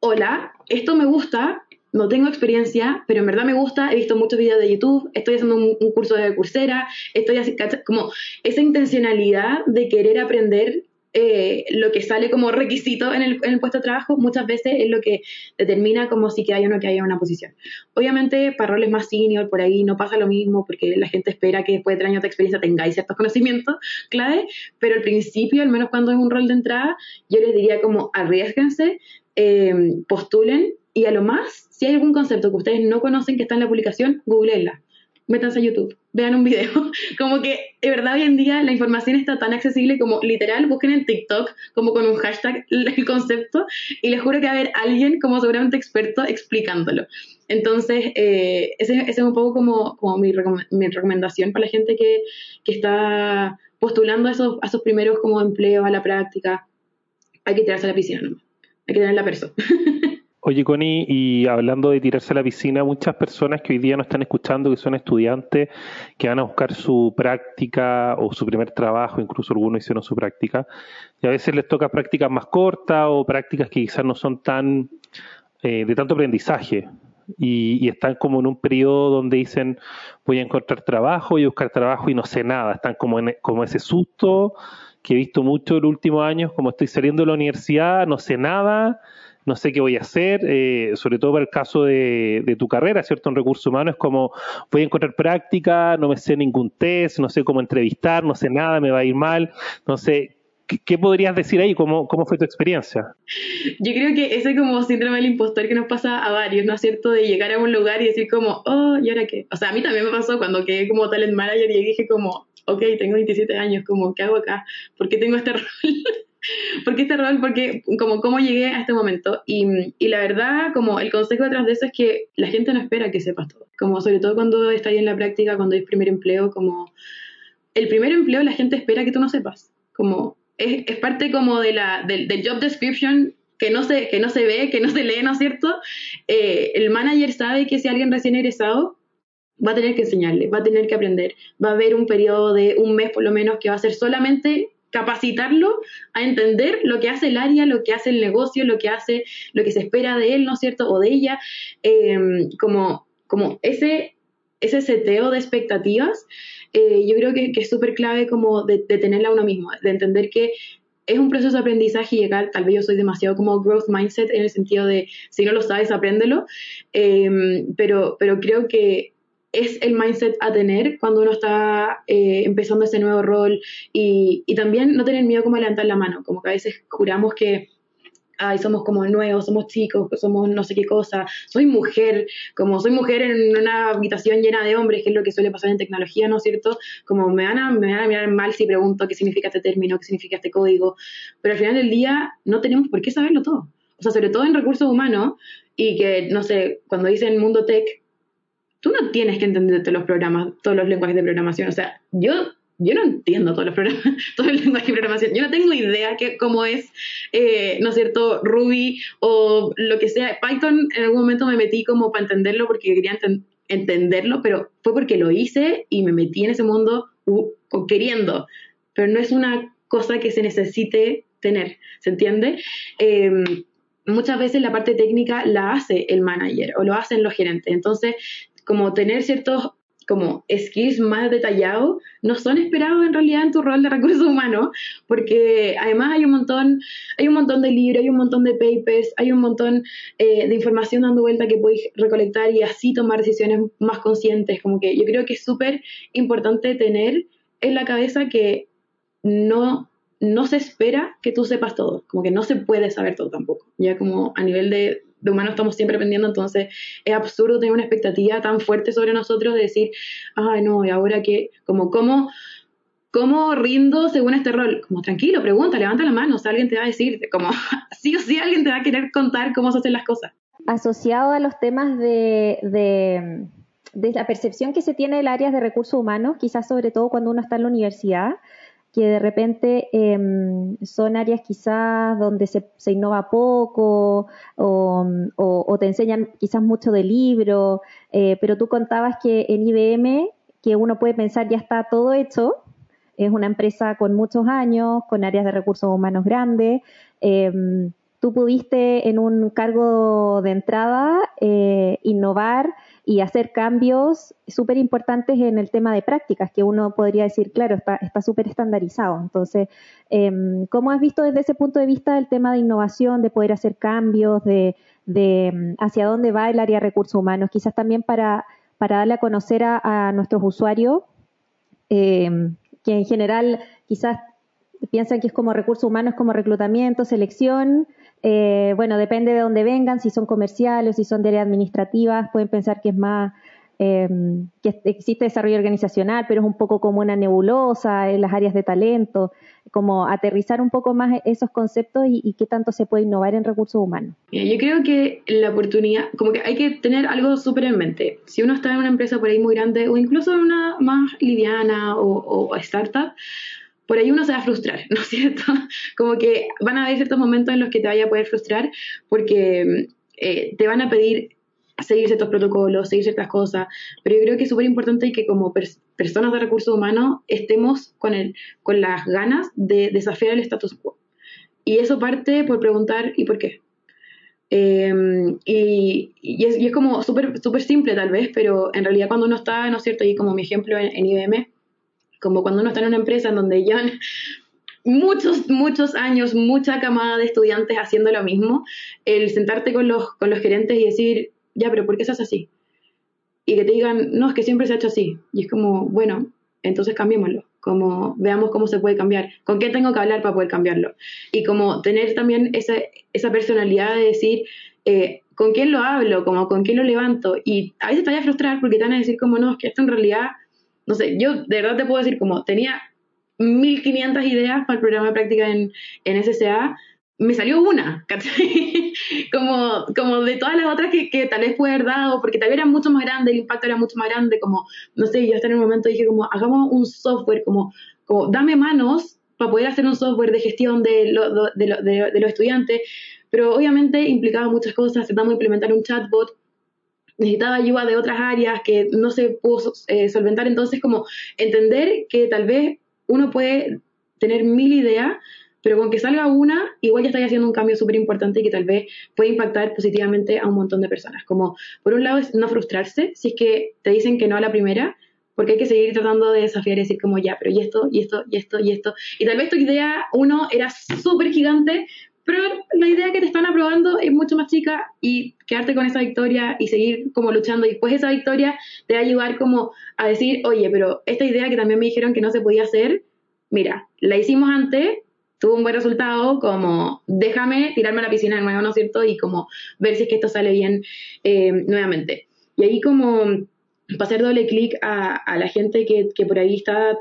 hola, esto me gusta, no tengo experiencia, pero en verdad me gusta, he visto muchos videos de YouTube, estoy haciendo un, curso de Coursera, estoy así, como esa intencionalidad de querer aprender eh, lo que sale como requisito en el, puesto de trabajo muchas veces es lo que determina como si hay uno que haya una posición. Obviamente para roles más senior por ahí no pasa lo mismo porque la gente espera que después de tres años de experiencia tengáis ciertos conocimientos clave, pero al principio, al menos cuando es un rol de entrada, yo les diría como arriesguense, eh, postulen y a lo más, si hay algún concepto que ustedes no conocen que está en la publicación, googleenla. Métanse a YouTube, vean un video. Como que, de verdad, hoy en día la información está tan accesible como literal, busquen en TikTok, como con un hashtag, el concepto, y les juro que va a haber alguien, como seguramente experto, explicándolo. Entonces, eh, ese, es un poco como, como mi, recomendación para la gente que, que está postulando a esos, a esos primeros como empleos, a la práctica. Hay que tirarse a la piscina, ¿no? Hay que tener la persona. Oye, Connie, y hablando de tirarse a la piscina, muchas personas que hoy día nos están escuchando, que son estudiantes, que van a buscar su práctica o su primer trabajo, incluso algunos hicieron su práctica, y a veces les toca prácticas más cortas o prácticas que quizás no son tan eh, de tanto aprendizaje. Y, están como en un periodo donde dicen voy a encontrar trabajo, y buscar trabajo y no sé nada. Están como en como ese susto que he visto mucho en los últimos años, como estoy saliendo de la universidad, no sé nada no sé qué voy a hacer, eh, sobre todo para el caso de, tu carrera, ¿cierto? En recursos humanos, es como voy a encontrar práctica, no me sé ningún test, no sé cómo entrevistar, no sé nada, me va a ir mal, no sé. ¿Qué, podrías decir ahí? ¿Cómo, ¿Cómo fue tu experiencia? Yo creo que ese como síndrome del impostor que nos pasa a varios, ¿no es cierto? De llegar a un lugar y decir como, oh, ¿y ahora qué? O sea, a mí también me pasó cuando quedé como talent manager y dije como, ok, tengo 27 años, como, ¿qué hago acá? ¿Por qué tengo este rol? ¿Por qué este rol? Porque como cómo llegué a este momento. Y, y, la verdad, como el consejo detrás de eso es que la gente no espera que sepas todo. Como sobre todo cuando estás en la práctica, cuando es primer empleo, como el primer empleo la gente espera que tú no sepas. Como es, es parte como de la, del, del job description que no se, que no se ve, que no se lee, ¿no es cierto? Eh, el manager sabe que si alguien recién egresado va a tener que enseñarle, va a tener que aprender, va a haber un periodo de un mes por lo menos que va a ser solamente capacitarlo a entender lo que hace el área, lo que hace el negocio, lo que hace, lo que se espera de él, ¿no es cierto? O de ella, em, como, como ese, ese seteo de expectativas, eh, yo creo que, es súper clave como de, tenerla uno mismo, de entender que es un proceso de aprendizaje y llegar, tal vez yo soy demasiado como growth mindset en el sentido de si no lo sabes, apréndelo, em, pero, pero creo que es el mindset a tener cuando uno está eh, empezando ese nuevo rol y, y, también no tener miedo como a levantar la mano, como que a veces juramos que ay, somos como nuevos, somos chicos, somos no sé qué cosa, soy mujer, como soy mujer en una habitación llena de hombres, que es lo que suele pasar en tecnología, ¿no es cierto? Como me van a, me van a mirar mal si pregunto qué significa este término, qué significa este código, pero al final del día no tenemos por qué saberlo todo. O sea, sobre todo en recursos humanos y que, no sé, cuando dicen mundo tech, tú no tienes que entenderte los programas, todos los lenguajes de programación. O sea, yo, yo no entiendo todos los programas, todo el lenguaje de programación. Yo no tengo idea que, cómo es, eh, ¿no es cierto?, Ruby o lo que sea. Python en algún momento me metí como para entenderlo porque quería entenderlo, pero fue porque lo hice y me metí en ese mundo uh, queriendo. Pero no es una cosa que se necesite tener, ¿se entiende? Em, muchas veces la parte técnica la hace el manager o lo hacen los gerentes. Entonces, como tener ciertos como skills más detallados no son esperados en realidad en tu rol de recursos humanos porque además hay un montón hay un montón de libros hay un montón de papers hay un montón eh, de información dando vuelta que podéis recolectar y así tomar decisiones más conscientes. Como que yo creo que es súper importante tener en la cabeza que no no se espera que tú sepas todo como que no se puede saber todo tampoco ya como a nivel de de humanos estamos siempre aprendiendo, entonces es absurdo tener una expectativa tan fuerte sobre nosotros de decir, ay no, y ahora que, como, ¿cómo, cómo rindo según este rol? Como, tranquilo, pregunta, levanta la mano, o sea, alguien te va a decir, como, sí o sí alguien te va a querer contar cómo se hacen las cosas. Asociado a los temas de, de, de la percepción que se tiene del área de recursos humanos, quizás sobre todo cuando uno está en la universidad, que de repente em, son áreas quizás donde se, innova poco o, te enseñan quizás mucho de libro, eh, pero tú contabas que en IBM, que uno puede pensar ya está todo hecho, es una empresa con muchos años, con áreas de recursos humanos grandes, em, tú pudiste en un cargo de entrada eh, innovar y hacer cambios súper importantes en el tema de prácticas, que uno podría decir, claro, está súper estandarizado. Entonces, em, ¿cómo has visto desde ese punto de vista el tema de innovación, de poder hacer cambios, de, de em, hacia dónde va el área de recursos humanos? Quizás también para, para darle a conocer a, nuestros usuarios, em, que en general quizás piensan que es como recursos humanos, como reclutamiento, selección, eh, bueno, depende de dónde vengan, si son comerciales, si son de áreas administrativas, pueden pensar que es más, eh, que existe desarrollo organizacional, pero es un poco como una nebulosa en las áreas de talento, como aterrizar un poco más esos conceptos y, qué tanto se puede innovar en recursos humanos. Yo creo que la oportunidad, como que hay que tener algo súper en mente. Si uno está en una empresa por ahí muy grande o incluso en una más liviana o, o startup, por ahí uno se va a frustrar, ¿no es cierto? Como que van a haber ciertos momentos en los que te vaya a poder frustrar porque eh, te van a pedir seguir ciertos protocolos, seguir ciertas cosas, pero yo creo que es súper importante que como personas de recursos humanos estemos con, el, con las ganas de desafiar el status quo. Y eso parte por preguntar ¿y por qué? Em, y, es, y, es, como súper super simple tal vez, pero en realidad cuando uno está, ¿no es cierto? Y como mi ejemplo en, en IBM, como cuando uno está en una empresa en donde llevan muchos, muchos años, mucha camada de estudiantes haciendo lo mismo, el sentarte con los, con los gerentes y decir, ya, pero ¿por qué se hace así? Y que te digan, no, es que siempre se ha hecho así. Y es como, bueno, entonces cambiémoslo, como veamos cómo se puede cambiar, con qué tengo que hablar para poder cambiarlo. Y como tener también esa, esa personalidad de decir, eh, ¿con quién lo hablo? Como, ¿Con quién lo levanto? Y a veces te vaya a frustrar porque te van a decir como, no, es que esto en realidad no sé, yo de verdad te puedo decir como tenía 1500 ideas para el programa de práctica en, en SSA, me salió una, como, como de todas las otras que, que, tal vez pude haber dado, porque tal vez era mucho más grande, el impacto era mucho más grande, como, no sé, yo hasta en un momento dije como, hagamos un software, como, como dame manos para poder hacer un software de gestión de, lo, de, lo, de los estudiantes, pero obviamente implicaba muchas cosas, tratamos de implementar un chatbot, necesitaba ayuda de otras áreas que no se pudo eh, solventar. Entonces, como entender que tal vez uno puede tener mil ideas, pero con que salga una, igual ya está haciendo un cambio súper importante y que tal vez puede impactar positivamente a un montón de personas. Como, por un lado, es no frustrarse si es que te dicen que no a la primera, porque hay que seguir tratando de desafiar y decir como ya, pero y esto, y esto, y esto, y esto. Y tal vez tu idea, uno, era súper gigante, pero la idea que te están aprobando es mucho más chica y quedarte con esa victoria y seguir como luchando y después esa victoria te va a ayudar como a decir, oye, pero esta idea que también me dijeron que no se podía hacer, mira, la hicimos antes, tuvo un buen resultado, como déjame tirarme a la piscina de nuevo, ¿no es cierto? Y como ver si es que esto sale bien eh, nuevamente. Y ahí como pasar doble clic a, la gente que, que por ahí está,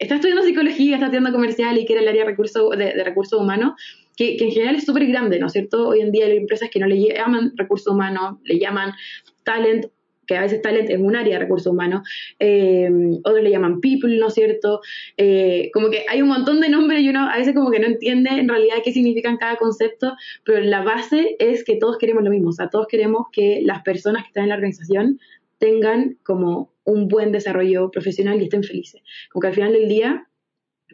está estudiando psicología, está estudiando comercial y quiere el área de recursos, de, de recursos humanos, que, en general es súper grande, ¿no es cierto? Hoy en día hay empresas que no le llaman recursos humanos, le llaman talent, que a veces talent es un área de recursos humanos, eh, otros le llaman people, ¿no es cierto? Eh, como que hay un montón de nombres y uno a veces como que no entiende en realidad qué significan cada concepto, pero la base es que todos queremos lo mismo, o sea, todos queremos que las personas que están en la organización tengan como un buen desarrollo profesional y estén felices. Como que al final del día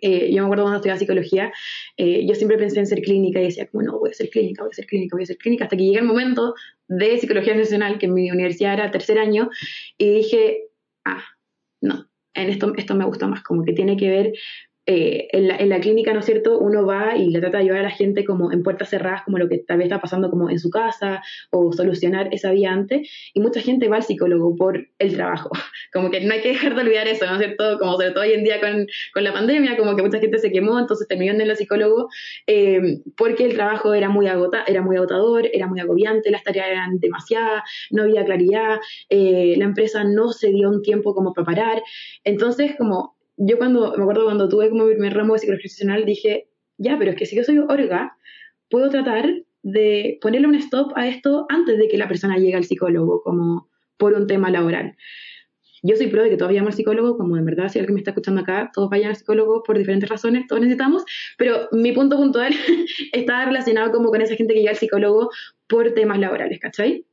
eh, yo me acuerdo cuando estudiaba psicología, eh, yo siempre pensé en ser clínica y decía, como no, voy a ser clínica, voy a ser clínica, voy a ser clínica, hasta que llegué el momento de psicología nacional, que en mi universidad era tercer año, y dije, ah, no, en esto, esto me gusta más, como que tiene que ver eh, en, la, en, la, clínica, ¿no es cierto? Uno va y le trata de ayudar a la gente como en puertas cerradas, como lo que tal vez está pasando como en su casa, o solucionar esa vía antes, y mucha gente va al psicólogo por el trabajo, como que no hay que dejar de olvidar eso, ¿no es cierto? Como sobre todo hoy en día con, con la pandemia, como que mucha gente se quemó, entonces terminó en el psicólogo, eh, porque el trabajo era muy, agota, era muy agotador, era muy agobiante, las tareas eran demasiadas, no había claridad, eh, la empresa no se dio un tiempo como para parar, entonces como yo cuando, me acuerdo cuando tuve como mi primer ramo de psicología dije, ya, pero es que si yo soy orga, puedo tratar de ponerle un stop a esto antes de que la persona llegue al psicólogo, como por un tema laboral. Yo soy pro de que todos vayamos al psicólogo, como en verdad, si alguien me está escuchando acá, todos vayan al psicólogo por diferentes razones, todos necesitamos, pero mi punto puntual está relacionado como con esa gente que llega al psicólogo por temas laborales, ¿cachai?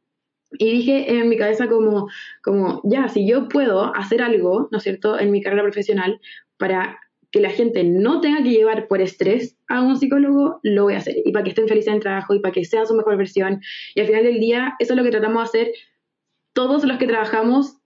Y dije en mi cabeza como, como, ya, si yo puedo hacer algo, ¿no es cierto?, en mi carrera profesional para que la gente no tenga que llevar por estrés a un psicólogo, lo voy a hacer. Y para que estén felices en el trabajo y para que sea su mejor versión. Y al final del día, eso es lo que tratamos de hacer todos los que trabajamos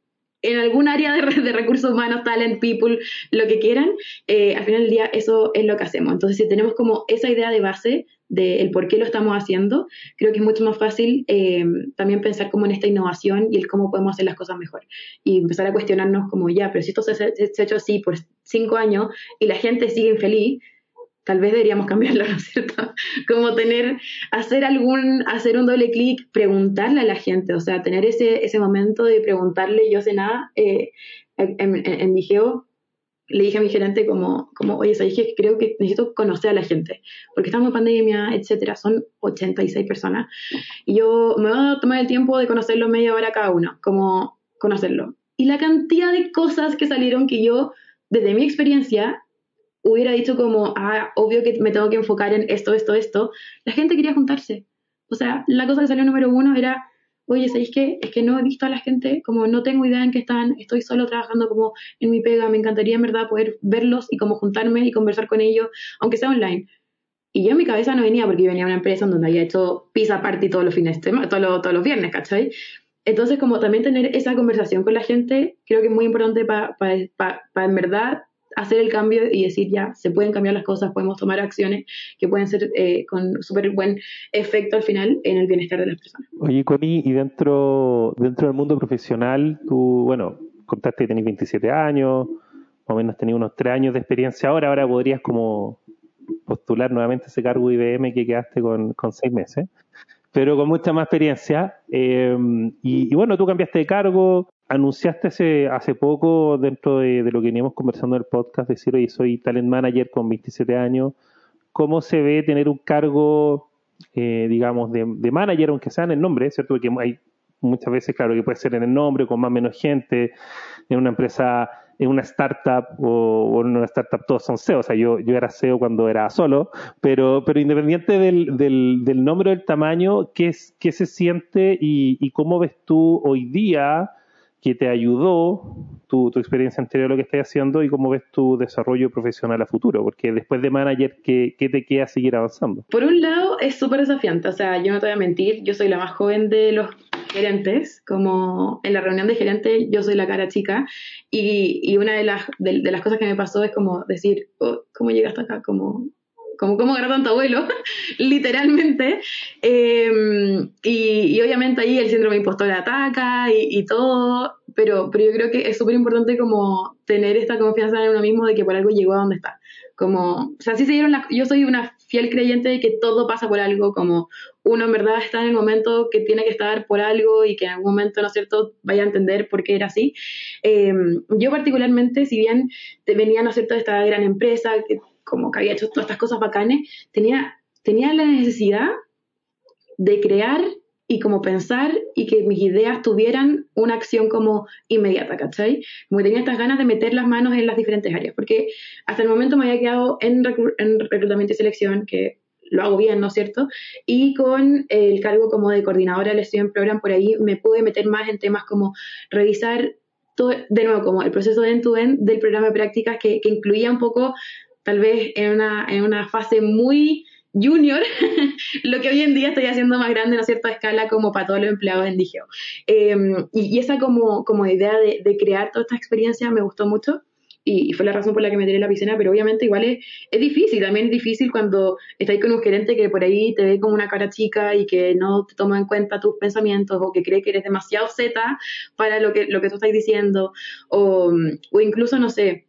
en algún área de, de recursos humanos, talent, people, lo que quieran. Eh, al final del día, eso es lo que hacemos. Entonces, si tenemos como esa idea de base del por qué lo estamos haciendo, creo que es mucho más fácil eh, también pensar como en esta innovación y el cómo podemos hacer las cosas mejor. Y empezar a cuestionarnos como, ya, pero si esto se, ha hecho así por cinco años y la gente sigue infeliz, tal vez deberíamos cambiarlo, ¿no es cierto? Como tener, hacer algún, hacer un doble clic, preguntarle a la gente, o sea, tener ese, ese momento de preguntarle, yo sé nada, eh, en, en, en Digeo, le dije a mi gerente como, como oye, ¿sabes que creo que necesito conocer a la gente? Porque estamos en pandemia, etcétera, son 86 personas. Y yo me voy a tomar el tiempo de conocerlo media hora cada uno, como conocerlo. Y la cantidad de cosas que salieron que yo, desde mi experiencia, hubiera dicho como, ah, obvio que me tengo que enfocar en esto, esto, esto, la gente quería juntarse. O sea, la cosa que salió número uno era oye, ¿sabéis qué? Es que no he visto a la gente, como no tengo idea en qué están, estoy solo trabajando como en mi pega, me encantaría en verdad poder verlos y como juntarme y conversar con ellos, aunque sea online. Y yo en mi cabeza no venía porque yo venía a una empresa donde había hecho pizza party todos los fines, todos los, todos los viernes, ¿cachai? Entonces, como también tener esa conversación con la gente, creo que es muy importante para en verdad hacer el cambio y decir ya, se pueden cambiar las cosas, podemos tomar acciones que pueden ser eh, con súper buen efecto al final en el bienestar de las personas. Oye, Connie, y dentro, dentro del mundo profesional, tú, bueno, contaste que tenés 27 años, más o menos tenías unos 3 años de experiencia ahora, ahora podrías como postular nuevamente ese cargo IBM que quedaste con, con 6 meses pero con mucha más experiencia. Eh, y, bueno, tú cambiaste de cargo, anunciaste hace, hace poco, dentro de, lo que veníamos conversando en el podcast, decir, oye, soy talent manager con 27 años. ¿Cómo se ve tener un cargo, eh, digamos, de, manager, aunque sea en el nombre, ¿cierto? Porque hay muchas veces, claro, que puede ser en el nombre, con más o menos gente, en una empresa, en una startup o, en una startup todos son CEO. O sea, yo, yo era CEO cuando era solo, pero, pero independiente del, del, nombre o del tamaño, ¿qué, es, qué se siente y, y cómo ves tú hoy día? que te ayudó tu, tu, experiencia anterior a lo que estás haciendo y cómo ves tu desarrollo profesional a futuro, porque después de manager, ¿qué, qué te queda seguir avanzando? Por un lado, es súper desafiante, o sea, yo no te voy a mentir, yo soy la más joven de los gerentes, como en la reunión de gerentes yo soy la cara chica y, y una de las, de, de, las cosas que me pasó es como decir, oh, ¿cómo llegaste acá? Como como cómo agarrar tanto abuelo, literalmente. Eh, y, y, obviamente ahí el síndrome impostor ataca y, y todo, pero, pero yo creo que es súper importante como tener esta confianza en uno mismo de que por algo llegó a donde está. Como, o sea, sí se dieron las, yo soy una fiel creyente de que todo pasa por algo, como uno en verdad está en el momento que tiene que estar por algo y que en algún momento, ¿no es cierto?, vaya a entender por qué era así. Eh, yo particularmente, si bien venía, ¿no es cierto?, de esta gran empresa, que como que había hecho todas estas cosas bacanes, tenía, tenía la necesidad de crear y como pensar y que mis ideas tuvieran una acción como inmediata, ¿cachai? Como tenía estas ganas de meter las manos en las diferentes áreas, porque hasta el momento me había quedado en, en reclutamiento y selección, que lo hago bien, ¿no es cierto? Y con el cargo como de coordinadora del Student Program, por ahí me pude meter más en temas como revisar de nuevo, como el proceso de end-to-end del programa de prácticas que, que incluía un poco tal vez en una, en una fase muy junior, lo que hoy en día estoy haciendo más grande en cierta escala como para todos los empleados en Digeo. Eh, y, esa como, como idea de, crear toda esta experiencia me gustó mucho y, fue la razón por la que me tiré la piscina, pero obviamente igual es, difícil, también es difícil cuando estáis con un gerente que por ahí te ve como una cara chica y que no te toma en cuenta tus pensamientos o que cree que eres demasiado zeta para lo que, lo que tú estás diciendo o, o incluso, no sé,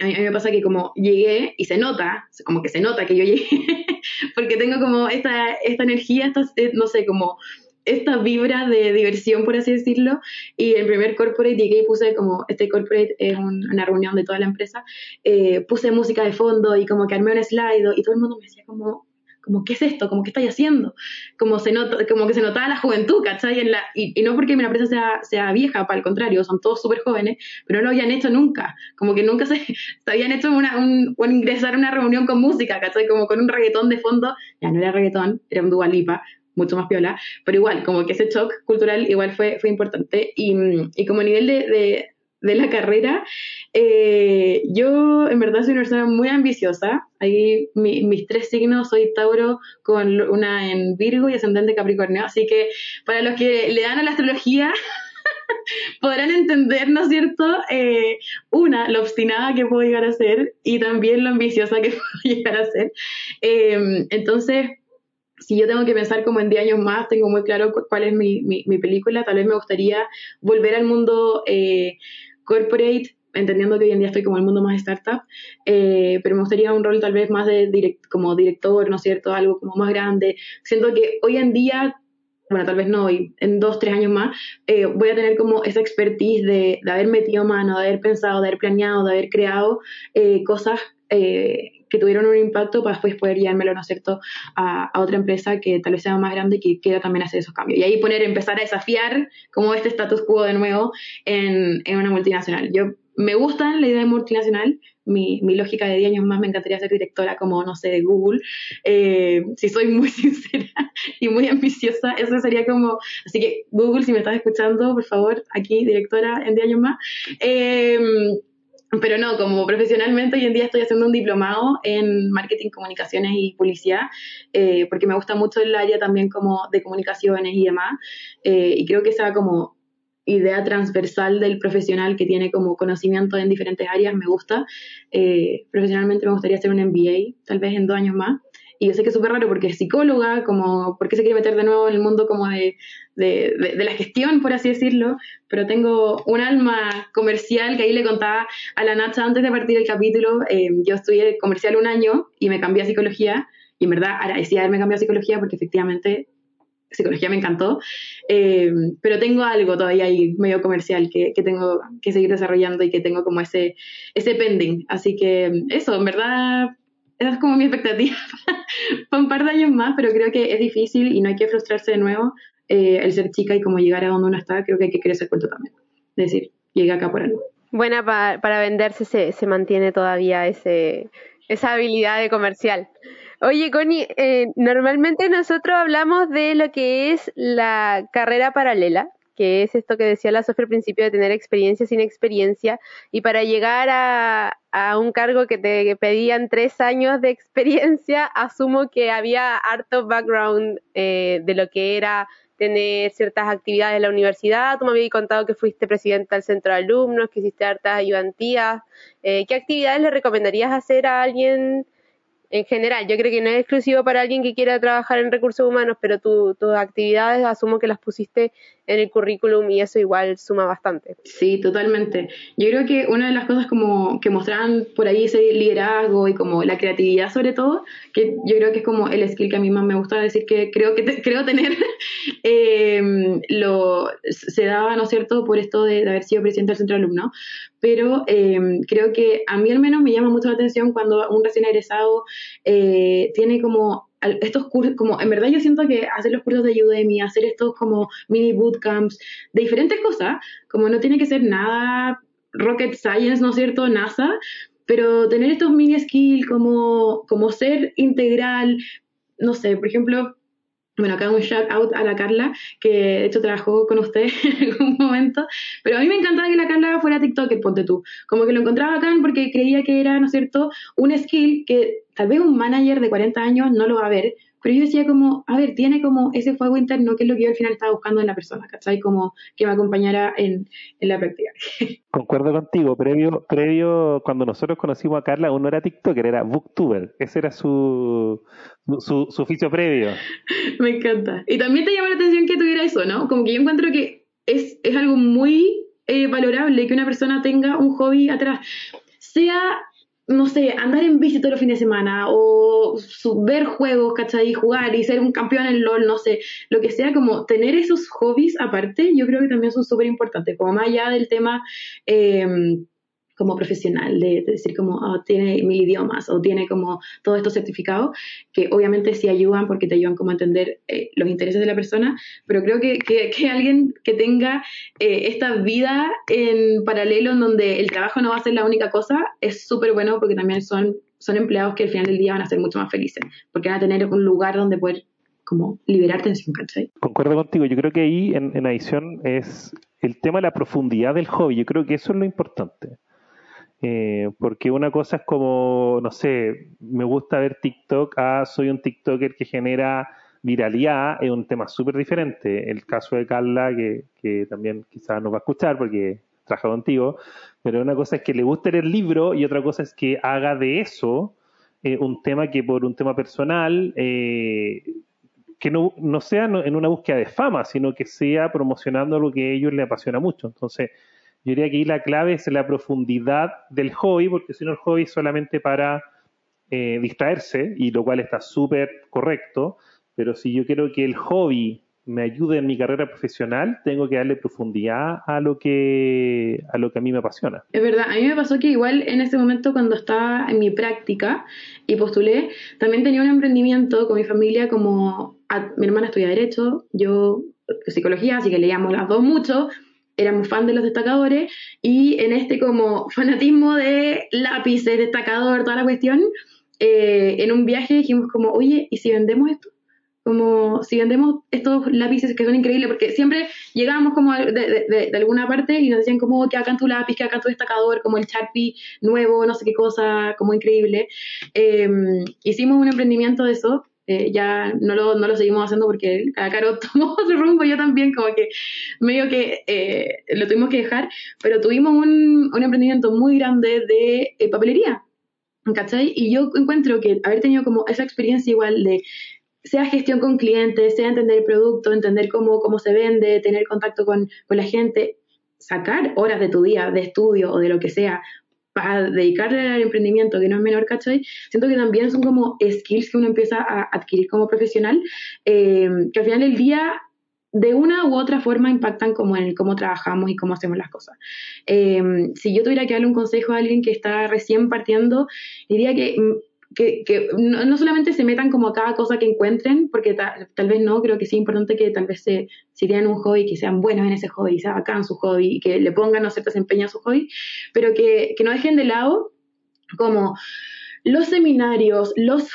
a mí, a mí, me pasa que como llegué y se nota, como que se nota que yo llegué, porque tengo como esta, esta energía, esta, no sé, como esta vibra de diversión, por así decirlo, y el primer corporate llegué y puse como, este corporate es un, una reunión de toda la empresa, eh, puse música de fondo y como que armé un slide y todo el mundo me decía como, como, ¿qué es esto? Como, ¿qué estáis haciendo? Como, se nota, como que se notaba la juventud, ¿cachai? En la, y, y no porque mi empresa sea, sea vieja, para el contrario, son todos súper jóvenes, pero no lo habían hecho nunca. Como que nunca se, se habían hecho una, un, un, ingresar a una reunión con música, ¿cachai? Como con un reggaetón de fondo. Ya no era reggaetón, era un dualipa mucho más piola, pero igual, como que ese shock cultural igual fue, fue importante. Y, y como nivel de, de de la carrera, eh, yo en verdad soy una persona muy ambiciosa. Ahí mis tres signos, soy Tauro con una en Virgo y ascendente Capricornio. Así que para los que le dan a la astrología, podrán entender, ¿no es cierto? Eh, una, lo obstinada que puedo llegar a ser y también lo ambiciosa que puedo llegar a ser. Eh, entonces, si yo tengo que pensar como en 10 años más, tengo muy claro cuál es mi, mi, película. Tal vez me gustaría volver al mundo eh, corporate, entendiendo que hoy en día estoy como el mundo más startup, eh, pero me gustaría un rol tal vez más de direct, como director, ¿no es cierto? Algo como más grande. Siento que hoy en día bueno, tal vez no hoy, en dos, tres años más, eh, voy a tener como esa expertise de, de, haber metido mano, de haber pensado, de haber planeado, de haber creado eh, cosas eh, que tuvieron un impacto para después poder llevármelo, ¿no es cierto?, a, otra empresa que tal vez sea más grande y que quiera también hacer esos cambios. Y ahí poner, empezar a desafiar como este status quo de nuevo en, en una multinacional. Yo me gusta la idea de multinacional, mi, mi, lógica de 10 años más me encantaría ser directora como, no sé, de Google. Eh, si soy muy sincera y muy ambiciosa, eso sería como, así que Google, si me estás escuchando, por favor, aquí directora en 10 años más. Eh, pero no, como profesionalmente hoy en día estoy haciendo un diplomado en marketing, comunicaciones y publicidad, eh, porque me gusta mucho el área también como de comunicaciones y demás, eh, y creo que esa como idea transversal del profesional que tiene como conocimiento en diferentes áreas me gusta. Eh, profesionalmente me gustaría hacer un MBA, tal vez en dos años más, y yo sé que es súper raro porque es psicóloga, como, ¿por qué se quiere meter de nuevo en el mundo como de, de, de, la gestión, por así decirlo? Pero tengo un alma comercial que ahí le contaba a la Nacha antes de partir el capítulo. Eh, yo estudié comercial un año y me cambié a psicología. Y en verdad agradecí haberme cambiado a psicología porque efectivamente psicología me encantó, eh, pero tengo algo todavía ahí medio comercial que, que, tengo que seguir desarrollando y que tengo como ese, ese pending. Así que eso, en verdad, esa es como mi expectativa para un par de años más, pero creo que es difícil y no hay que frustrarse de nuevo eh, el ser chica y como llegar a donde uno está, creo que hay que creer ese cuento también. Es decir, llegué acá por algo. Buena para venderse, se, se mantiene todavía ese, esa habilidad de comercial. Oye, Connie, eh, normalmente nosotros hablamos de lo que es la carrera paralela, que es esto que decía la Sofía al principio de tener experiencia sin experiencia, y para llegar a, un cargo que te pedían tres años de experiencia, asumo que había harto background eh, de lo que era tener ciertas actividades en la universidad. Tú me habías contado que fuiste presidenta del centro de alumnos, que hiciste hartas ayudantías. Eh, ¿Qué actividades le recomendarías hacer a alguien en general, yo creo que no es exclusivo para alguien que quiera trabajar en recursos humanos, pero tus actividades asumo que las pusiste en el currículum y eso igual suma bastante. Sí, totalmente. Yo creo que una de las cosas como que mostraban por ahí ese liderazgo y como la creatividad sobre todo, que yo creo que es como el skill que a mí más me gusta decir que creo que creo tener, em, lo, se daba, ¿no es cierto?, por esto de, haber sido presidente del centro de alumnos, pero em, creo que a mí al menos me llama mucho la atención cuando un recién egresado eh, tiene como estos cursos, como en verdad yo siento que hacer los cursos de Udemy, hacer estos como mini bootcamps de diferentes cosas, como no tiene que ser nada rocket science, ¿no es cierto? NASA, pero tener estos mini skills como, como ser integral, no sé, por ejemplo, bueno, acá un shout out a la Carla, que de hecho trabajó con usted en algún momento, pero a mí me encantaba que la Carla fuera TikToker, ponte tú. Como que lo encontraba acá porque creía que era, ¿no es cierto?, un skill que tal vez un manager de 40 años no lo va a ver, pero yo decía como, a ver, tiene como ese fuego interno que es lo que yo al final estaba buscando en la persona, ¿cachai? Como que me acompañara en, en la práctica. Concuerdo contigo, previo, previo, cuando nosotros conocimos a Carla, uno era TikToker, era Booktuber, ese era su, su, su oficio previo. me encanta. Y también te llama la atención que tuviera eso, ¿no? Como que yo encuentro que es, es algo muy eh, valorable que una persona tenga un hobby atrás, sea no sé, andar en bici todos los fines de semana o ver juegos, ¿cachai? Jugar y ser un campeón en LOL, no sé, lo que sea, como tener esos hobbies aparte, yo creo que también son súper importantes, como más allá del tema eh, como profesional, de, decir como oh, tiene mil idiomas o tiene como todos estos certificados, que obviamente sí ayudan porque te ayudan como a entender eh, los intereses de la persona, pero creo que, que, alguien que tenga eh, esta vida en paralelo en donde el trabajo no va a ser la única cosa, es súper bueno porque también son, son empleados que al final del día van a ser mucho más felices, porque van a tener un lugar donde poder como liberar tensión, ¿cachai? Concuerdo contigo, yo creo que ahí en, en adición es el tema de la profundidad del hobby, yo creo que eso es lo importante. Eh, porque una cosa es como, no sé, me gusta ver TikTok, ah, soy un TikToker que genera viralidad, es un tema súper diferente. El caso de Carla, que, que también quizás nos va a escuchar porque trabaja contigo, pero una cosa es que le guste leer el libro y otra cosa es que haga de eso eh, un tema que por un tema personal, eh, que no, no sea en una búsqueda de fama, sino que sea promocionando lo que a ellos les apasiona mucho. Entonces, yo diría que ahí la clave es la profundidad del hobby, porque si no el hobby es solamente para eh, distraerse, y lo cual está súper correcto, pero si yo quiero que el hobby me ayude en mi carrera profesional, tengo que darle profundidad a lo que a lo que a mí me apasiona. Es verdad, a mí me pasó que igual en ese momento cuando estaba en mi práctica y postulé, también tenía un emprendimiento con mi familia como mi hermana estudia derecho, yo psicología, así que leíamos las dos mucho, éramos fan de los destacadores y en este como fanatismo de lápices, destacador, toda la cuestión, eh, en un viaje dijimos como, oye, ¿y si vendemos esto? Como si vendemos estos lápices que son increíbles, porque siempre llegábamos como de, de, alguna parte y nos decían como que hagan tu lápiz, que hagan tu destacador, como el Sharpie nuevo, no sé qué cosa, como increíble. Em, hicimos un emprendimiento de eso eh, ya no lo, no lo seguimos haciendo porque cada caro tomó su rumbo, yo también como que medio que eh, lo tuvimos que dejar, pero tuvimos un, un emprendimiento muy grande de eh, papelería, ¿cachai? Y yo encuentro que haber tenido como esa experiencia igual de sea gestión con clientes, sea entender el producto, entender cómo, cómo se vende, tener contacto con, con la gente, sacar horas de tu día de estudio o de lo que sea para dedicarle al emprendimiento, que no es menor, ¿cachai? Siento que también son como skills que uno empieza a adquirir como profesional, eh, que al final del día de una u otra forma impactan como en cómo trabajamos y cómo hacemos las cosas. Eh, si yo tuviera que darle un consejo a alguien que está recién partiendo, diría que mm, que, que no, solamente se metan como a cada cosa que encuentren, porque tal vez no, creo que sí es importante que tal vez se, si tienen un hobby, que sean buenos en ese hobby, se hagan su hobby, que le pongan, no sé, empeño a su hobby, pero que, que no dejen de lado como los seminarios, los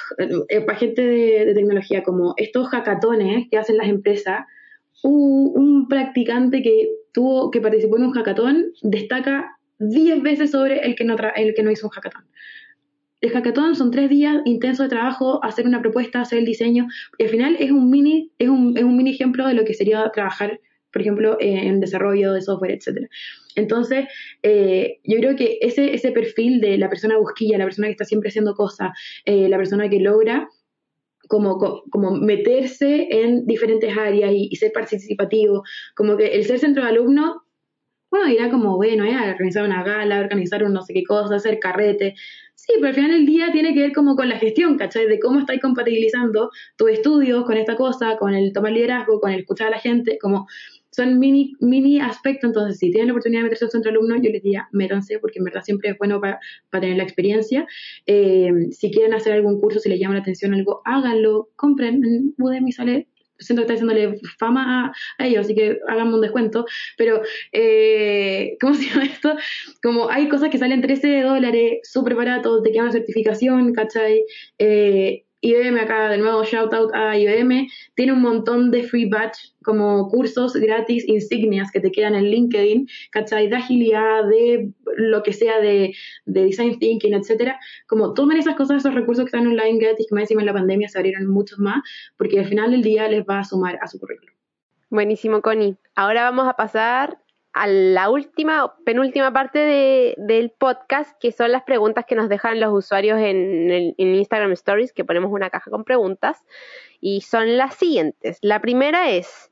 eh, para gente de, de, tecnología, como estos hackatones que hacen las empresas, un, un practicante que tuvo, que participó en un hackathon, destaca 10 veces sobre el que no, el que no hizo un hackathon. El hackathon son tres días intensos de trabajo, hacer una propuesta, hacer el diseño, y al final es un mini, es un, es un mini ejemplo de lo que sería trabajar, por ejemplo, en desarrollo de software, etcétera. Entonces, eh, yo creo que ese, ese perfil de la persona busquilla, la persona que está siempre haciendo cosas, eh, la persona que logra como, como meterse en diferentes áreas y, y, ser participativo, como que el ser centro de alumno bueno, irá como, bueno, eh, organizar una gala, organizar un no sé qué cosa, hacer carrete. Sí, pero al final del día tiene que ver como con la gestión, ¿cachai? De cómo estáis compatibilizando tus estudios con esta cosa, con el tomar liderazgo, con el escuchar a la gente, como son mini, mini aspectos. Entonces, si tienen la oportunidad de meterse en centro alumno, yo les diría, métanse, porque en verdad siempre es bueno para, para tener la experiencia. Eh, si quieren hacer algún curso, si les llama la atención algo, háganlo, compren. En Udemy sale siento que está haciéndole fama a, ellos, así que háganme un descuento. Pero, eh, ¿cómo se llama esto? Como hay cosas que salen 13 dólares, súper baratos, te queda una certificación, ¿cachai? Eh, IBM acá, de nuevo, shout out a IBM, tiene un montón de free batch, como cursos gratis, insignias que te quedan en LinkedIn, ¿cachai? De agilidad, de lo que sea, de, de design thinking, etcétera. Como tomen esas cosas, esos recursos que están online gratis, que más encima en la pandemia se abrieron muchos más, porque al final del día les va a sumar a su currículum. Buenísimo, Connie. Ahora vamos a pasar a la última, penúltima parte de, del podcast, que son las preguntas que nos dejan los usuarios en, en Instagram Stories, que ponemos una caja con preguntas, y son las siguientes. La primera es,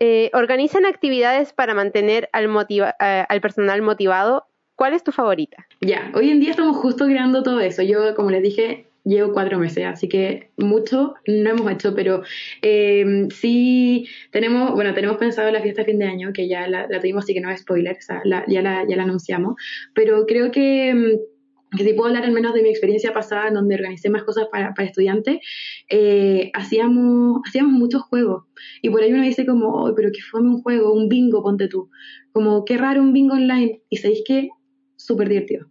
eh, ¿organizan actividades para mantener al, motiva eh, al personal motivado? ¿Cuál es tu favorita? Ya, hoy en día estamos justo creando todo eso. Yo, como les dije, llevo cuatro meses, así que mucho no hemos hecho, pero eh, sí tenemos, bueno, tenemos pensado la fiesta fin de año, que ya la, tuvimos, así que no es spoiler, o sea, la, ya, la, ya la anunciamos, pero creo que, que si puedo hablar al menos de mi experiencia pasada, donde organicé más cosas para, para estudiantes, eh, hacíamos, hacíamos muchos juegos, y por ahí uno dice como, pero que fue un juego, un bingo, ponte tú, como qué raro un bingo online, y sabéis que súper divertido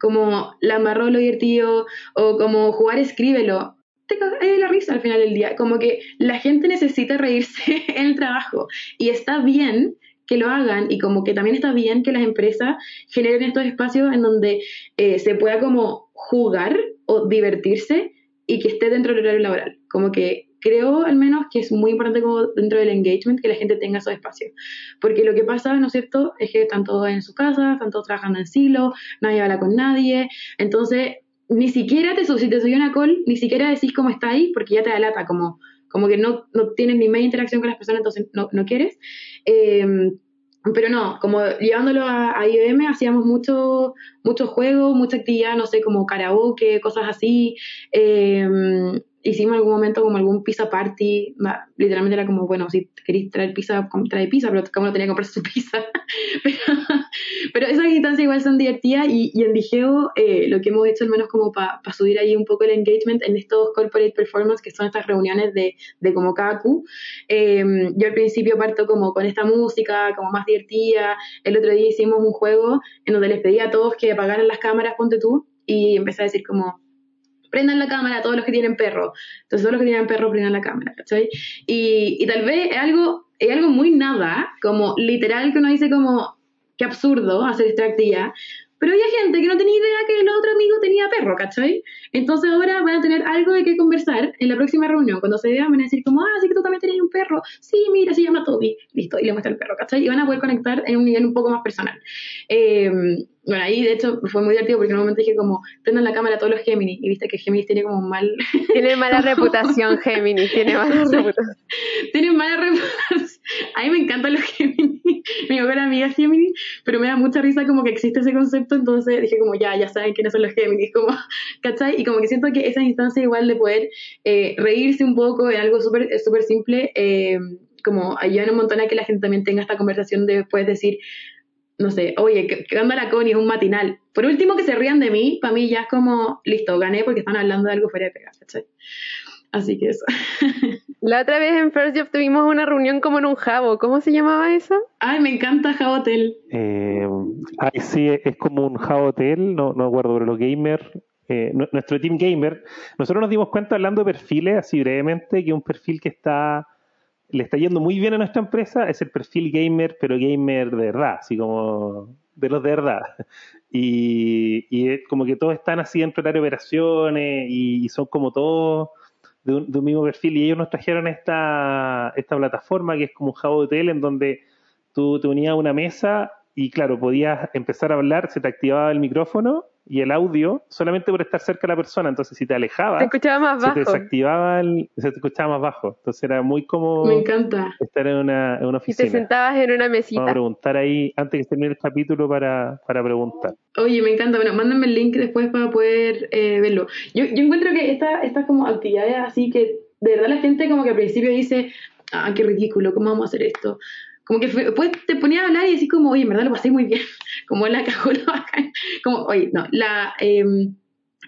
como la amarró lo divertido, o como jugar escríbelo. te cagas la risa al final del día. Como que la gente necesita reírse en el trabajo y está bien que lo hagan y como que también está bien que las empresas generen estos espacios en donde eh, se pueda como jugar o divertirse y que esté dentro del horario laboral. Como que creo al menos que es muy importante como dentro del engagement que la gente tenga esos espacios. Porque lo que pasa, ¿no es cierto?, es que están todos en su casa, están todos trabajando en silo, nadie habla con nadie. Entonces, ni siquiera te, si te una call, ni siquiera decís cómo está ahí, porque ya te da lata, como, como que no, no tienes ni media interacción con las personas, entonces no, no quieres. Eh, pero no, como llevándolo a, IBM hacíamos mucho, mucho juego, mucha actividad, no sé, como karaoke, cosas así. Eh, hicimos en algún momento como algún pizza party, literalmente era como, bueno, si queréis traer pizza, trae pizza, pero como no tenía que comprarse su pizza. pero, esas instancias igual son divertidas y, y en Digeo eh, lo que hemos hecho al menos como para subir ahí un poco el engagement en estos corporate performance, que son estas reuniones de, de como Kaku. Eh, yo al principio parto como con esta música, como más divertida. El otro día hicimos un juego en donde les pedí a todos que apagaran las cámaras, ponte tú, y empecé a decir como prendan la cámara todos los que tienen perro. Entonces todos los que tienen perro prendan la cámara, ¿cachai? Y, y tal vez es algo, es algo muy nada, como literal que uno dice como, qué absurdo hacer esta actividad, pero había gente que no tenía idea que el otro amigo tenía perro, ¿cachai? Entonces ahora van a tener algo de qué conversar en la próxima reunión. Cuando se vean van a decir como, ah, sí que tú también tenías un perro. Sí, mira, se llama Toby. Listo, y le muestra el perro, ¿cachai? Y van a poder conectar en un nivel un poco más personal. Eh, bueno, ahí de hecho fue muy divertido porque en un momento dije como, prendan la cámara a todos los Géminis, y viste que Géminis tiene como mal... Tiene mala reputación Géminis, tiene mala reputación. tiene mala reputación. A mí me encantan los Géminis, mi mejor amiga Géminis, pero me da mucha risa como que existe ese concepto, entonces dije como, ya, ya saben quiénes son los Géminis, como, ¿cachai? Y como que siento que esa instancia igual de poder eh, reírse un poco en algo súper súper simple, eh, como ayudan un montón a que la gente también tenga esta conversación de después decir, no sé, oye, ¿qué, onda la Connie? Es un matinal. Por último, que se rían de mí, para mí ya es como, listo, gané porque están hablando de algo fuera de pegar, ¿cachai? Así que eso. La otra vez en First Job tuvimos una reunión como en un jabo. ¿Cómo se llamaba eso? Ay, me encanta Jabotel. Eh, ay, sí, es como un Jabotel, no, no acuerdo, pero los gamers, eh, nuestro team gamer, nosotros nos dimos cuenta hablando de perfiles, así brevemente, que un perfil que está le está yendo muy bien a nuestra empresa es el perfil gamer, pero gamer de verdad, así como de los de verdad. Y, como que todos están así dentro del de operaciones y, son como todos de un, mismo perfil. Y ellos nos trajeron esta, esta plataforma que es como un Java Hotel en donde tú te unías a una mesa y claro, podías empezar a hablar, se te activaba el micrófono y el audio solamente por estar cerca de la persona. Entonces, si te alejabas, se escuchaba más bajo. Se te desactivaba, el, se te escuchaba más bajo. Entonces, era muy como Me encanta. estar en una, en una oficina. Y te sentabas en una mesita. Vamos a preguntar ahí, antes que termine el capítulo, para, para preguntar. Oye, me encanta. Bueno, mándame el link después para poder eh, verlo. Yo, yo encuentro que estas esta como actividades así que de verdad la gente como que al principio dice, ah, qué ridículo, ¿cómo vamos a hacer esto? Como que después te ponía a hablar y decís como, oye, en verdad lo pasé muy bien, como la cagó la como, oye, no, la, eh,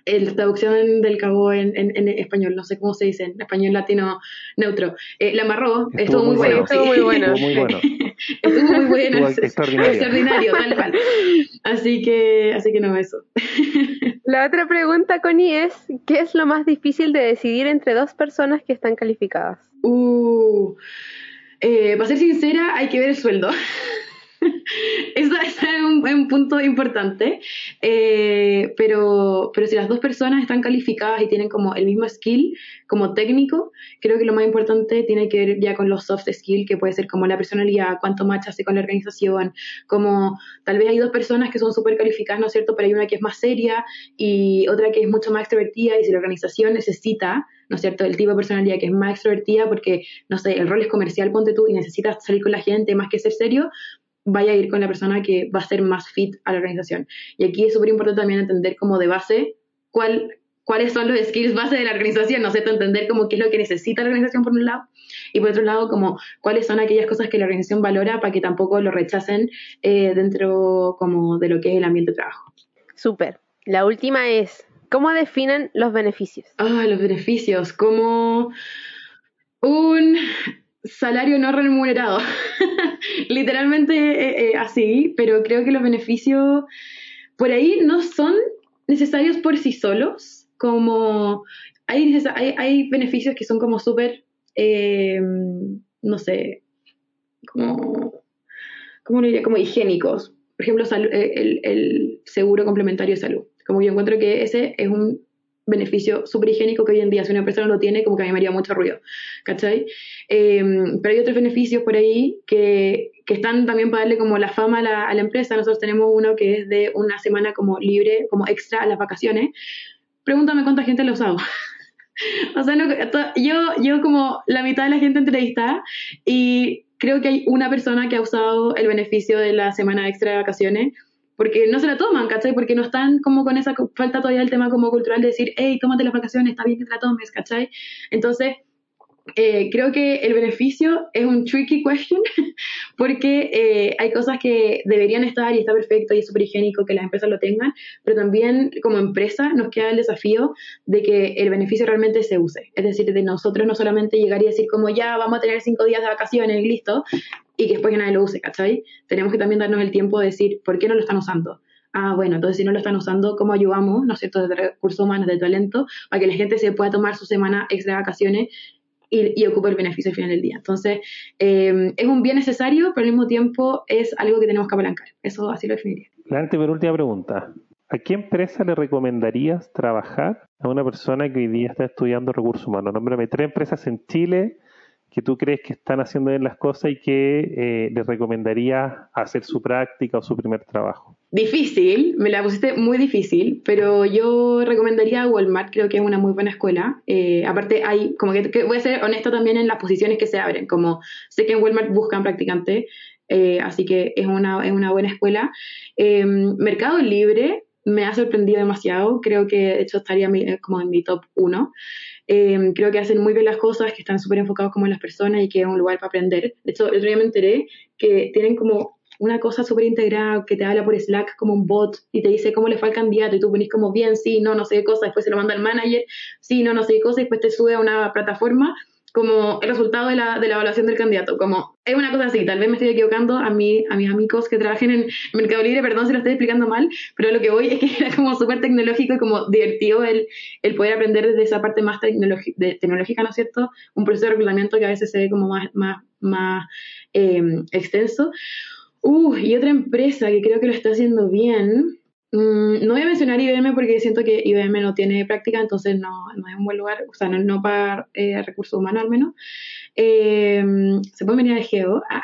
la traducción del cabo en, en, español, no sé cómo se dice, en español latino neutro, eh, la amarró, estuvo, muy, bueno, estuvo muy bueno, estuvo muy bueno, estuvo muy bueno, extraordinario, extraordinario tal cual, así que, así que no, eso. La otra pregunta, Connie, es, ¿qué es lo más difícil de decidir entre dos personas que están calificadas? Uh... Eh, para ser sincera, hay que ver el sueldo. Eso es un, punto importante. Eh, pero, pero si las dos personas están calificadas y tienen como el mismo skill como técnico, creo que lo más importante tiene que ver ya con los soft skills, que puede ser como la personalidad, cuánto match hace con la organización, como tal vez hay dos personas que son súper calificadas, ¿no es cierto? Pero hay una que es más seria y otra que es mucho más extrovertida y si la organización necesita ¿no es cierto? El tipo de personalidad que es más extrovertida porque, no sé, el rol es comercial, ponte tú, y necesitas salir con la gente más que ser serio, vaya a ir con la persona que va a ser más fit a la organización. Y aquí es súper importante también entender como de base cuál, cuáles son los skills base de la organización, ¿no es cierto? Entender como qué es lo que necesita la organización por un lado y por otro lado como cuáles son aquellas cosas que la organización valora para que tampoco lo rechacen eh, dentro como de lo que es el ambiente de trabajo. Súper. La última es, ¿Cómo definen los beneficios? Ah, los beneficios, como un salario no remunerado. Literalmente eh, eh, así, pero creo que los beneficios por ahí no son necesarios por sí solos, como, hay, hay, hay beneficios que son como súper, eh, no sé, como, ¿cómo diría? Como higiénicos. Por ejemplo, eh, el, el seguro complementario de salud. Como yo encuentro que ese es un beneficio súper higiénico que hoy en día si una persona no lo tiene, como que a mí me haría mucho ruido, ¿cachai? Em, pero hay otros beneficios por ahí que, que, están también para darle como la fama a la, a la, empresa. Nosotros tenemos uno que es de una semana como libre, como extra a las vacaciones. Pregúntame cuánta gente lo ha usado. o sea, no, yo, yo como la mitad de la gente entrevistada y creo que hay una persona que ha usado el beneficio de la semana extra de vacaciones porque no se la toman, ¿cachai? Porque no están como con esa falta todavía el tema como cultural de decir, hey, tómate las vacaciones, está bien que te la tomes, ¿cachai? Entonces, eh, creo que el beneficio es un tricky question porque eh, hay cosas que deberían estar y está perfecto y es súper higiénico que las empresas lo tengan, pero también como empresa nos queda el desafío de que el beneficio realmente se use. Es decir, de nosotros no solamente llegar y decir como ya vamos a tener cinco días de vacaciones listo, y que después que nadie lo use, ¿cachai? Tenemos que también darnos el tiempo de decir, ¿por qué no lo están usando? Ah, bueno, entonces si no lo están usando, ¿cómo ayudamos, ¿no es cierto?, de recursos humanos, de talento, para que la gente se pueda tomar su semana extra de vacaciones y, y el beneficio al final del día. Entonces, eh, es un bien necesario, pero al mismo tiempo es algo que tenemos que apalancar. Eso así lo definiría. La última pregunta. ¿A qué empresa le recomendarías trabajar a una persona que hoy día está estudiando recursos humanos? Nómbrame tres empresas en Chile que tú crees que están haciendo bien las cosas y que eh, les recomendaría hacer su práctica o su primer trabajo? Difícil, me la pusiste muy difícil, pero yo recomendaría Walmart, creo que es una muy buena escuela. Eh, aparte, hay, como que, voy a ser honesta también en las posiciones que se abren, como sé que en Walmart buscan practicantes, eh, así que es una, es una buena escuela. Eh, Mercado Libre me ha sorprendido demasiado, creo que de hecho estaría como en mi top 1. Eh, creo que hacen muy bien las cosas, que están súper enfocados como en las personas y que es un lugar para aprender. De hecho, el otro día me enteré que tienen como una cosa súper integrada que te habla por Slack como un bot y te dice cómo le fue al candidato y tú ponís como bien, sí, no, no sé qué cosa, después se lo manda al manager, sí, no, no sé qué cosa, y después te sube a una plataforma como el resultado de la, de la evaluación del candidato. Como es una cosa así, tal vez me estoy equivocando a, mí, a mis amigos que trabajen en Mercado Libre, perdón si lo estoy explicando mal, pero lo que voy es que era como súper tecnológico y como divertido el, el poder aprender desde esa parte más de, tecnológica, ¿no es cierto? Un proceso de reclutamiento que a veces se ve como más, más, más eh, extenso. Uh, y otra empresa que creo que lo está haciendo bien, Mm, no voy a mencionar IBM porque siento que IBM no tiene práctica, entonces no, no es un buen lugar, o sea, no, para eh, recursos humanos al menos. Eh, se puede venir de Geo, ah,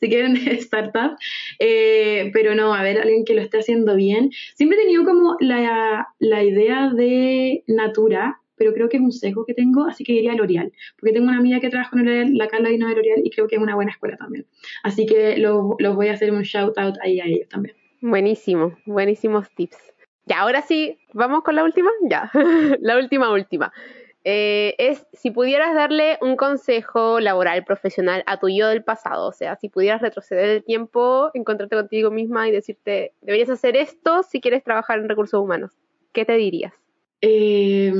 si quieren, startup, eh, pero no, a ver, alguien que lo esté haciendo bien. Siempre he tenido como la, la idea de Natura, pero creo que es un sesgo que tengo, así que iría a L'Oreal, porque tengo una amiga que trabaja en L'Oreal, la Carla Dino de L'Oreal, y creo que es una buena escuela también. Así que los voy a hacer un shout out ahí a ellos también. Buenísimo, buenísimos tips. Ya, ahora sí, vamos con la última. Ya, la última, última. Eh, es si pudieras darle un consejo laboral, profesional a tu yo del pasado, o sea, si pudieras retroceder el tiempo, encontrarte contigo misma y decirte, deberías hacer esto si quieres trabajar en recursos humanos, ¿qué te dirías? Eh,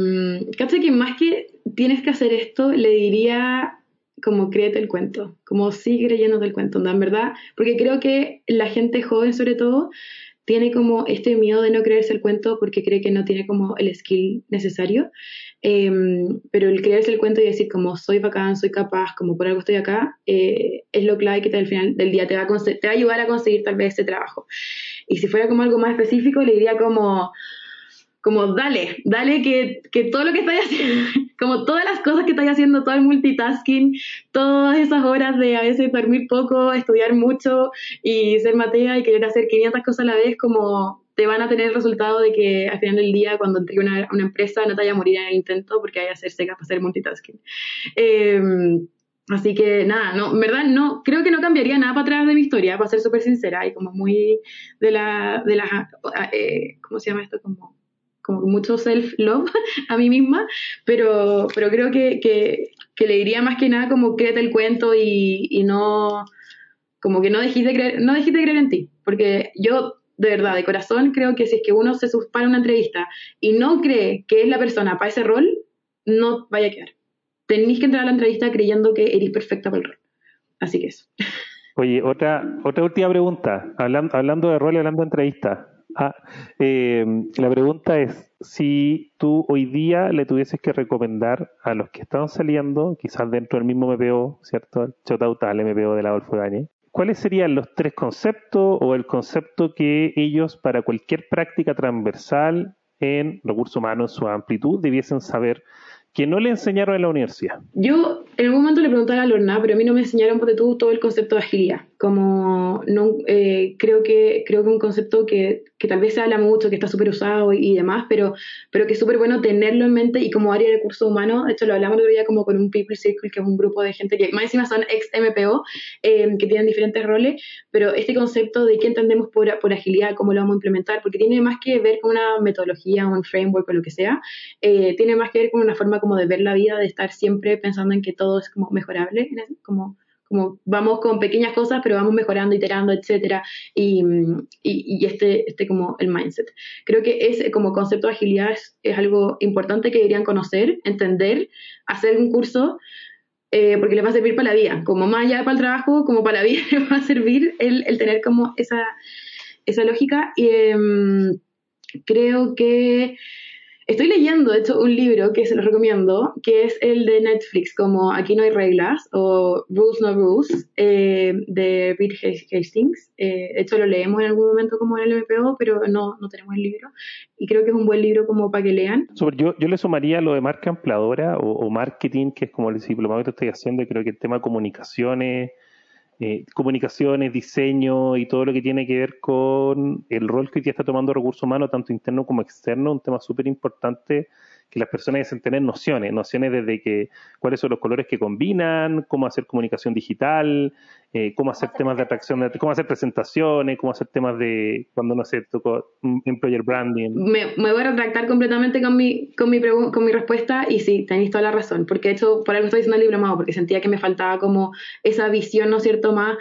que más que tienes que hacer esto, le diría como créete el cuento, como sigue creyéndote el cuento, ¿no? en verdad, porque creo que la gente joven sobre todo tiene como este miedo de no creerse el cuento porque cree que no tiene como el skill necesario, em, pero el creerse el cuento y decir como soy bacán, soy capaz, como por algo estoy acá, eh, es lo clave que te, al final del día te va, a te va a ayudar a conseguir tal vez ese trabajo. Y si fuera como algo más específico, le diría como como dale, dale que, que, todo lo que estáis haciendo, como todas las cosas que estáis haciendo, todo el multitasking, todas esas horas de a veces dormir poco, estudiar mucho y ser matea y querer hacer 500 cosas a la vez, como te van a tener el resultado de que al final del día, cuando entre una, una empresa, no te vaya a morir en el intento porque hay que hacerse capaz de hacer multitasking. Em, así que nada, no, en verdad no, creo que no cambiaría nada para atrás de mi historia, para ser súper sincera y como muy de la, de la, eh, ¿cómo se llama esto? Como como mucho self-love a mí misma, pero, pero creo que, que, le diría más que nada como créete el cuento y, y no, como que no dejes de creer, no dejes de creer en ti, porque yo de verdad, de corazón, creo que si es que uno se para una entrevista y no cree que es la persona para ese rol, no vaya a quedar. Tenéis que entrar a la entrevista creyendo que eres perfecta para el rol. Así que eso. Oye, otra, otra última pregunta. Hablando, hablando de rol y hablando de entrevista. Ah, eh, la pregunta es, si tú hoy día le tuvieses que recomendar a los que están saliendo, quizás dentro del mismo MPO, ¿cierto? El Chotautal MPO de la Adolfo Ibáñez, ¿cuáles serían los tres conceptos o el concepto que ellos para cualquier práctica transversal en recursos humanos en su amplitud debiesen saber que no le enseñaron en la universidad? Yo en algún momento le preguntaba a Lorna, pero a mí no me enseñaron por tú todo el concepto de agilidad. Como no, eh, creo que creo que un concepto que, que, tal vez se habla mucho, que está súper usado y, demás, pero, pero que es súper bueno tenerlo en mente y como área de recursos humanos, de hecho lo hablamos el otro día como con un People Circle, que es un grupo de gente que más encima son ex MPO, eh, que tienen diferentes roles, pero este concepto de qué entendemos por, por agilidad, cómo lo vamos a implementar, porque tiene más que ver con una metodología, un framework o lo que sea, eh, tiene más que ver con una forma como de ver la vida, de estar siempre pensando en que todo es como mejorable, como como vamos con pequeñas cosas, pero vamos mejorando, iterando, etcétera, y, y, este, este como el mindset. Creo que ese como concepto de agilidad es, algo importante que deberían conocer, entender, hacer un curso, eh, porque les va a servir para la vida, como más allá para el trabajo, como para la vida les va a servir el, el tener como esa, esa lógica. Y em, creo que Estoy leyendo, de hecho, un libro que se lo recomiendo, que es el de Netflix, como Aquí no hay reglas, o Rules No Rules, eh, de Reed Hastings. Eh, de hecho, lo leemos en algún momento como en el MPO, pero no, no tenemos el libro. Y creo que es un buen libro como para que lean. yo, yo le sumaría lo de marca empleadora o, marketing, que es como el diplomado que estoy haciendo, y creo que el tema de comunicaciones eh, comunicaciones, diseño y todo lo que tiene que ver con el rol que hoy está tomando recursos humanos, tanto interno como externo, un tema súper importante que las personas deben tener nociones, nociones desde que cuáles son los colores que combinan, cómo hacer comunicación digital, eh, cómo hacer temas de atracción, cómo hacer presentaciones, cómo hacer temas de cuando no sé, tocó employer branding. Me, voy a retractar completamente con mi, con mi, con mi respuesta y sí, tenéis toda la razón, porque de hecho por algo estoy diciendo el diplomado, porque sentía que me faltaba como esa visión, ¿no es cierto?, más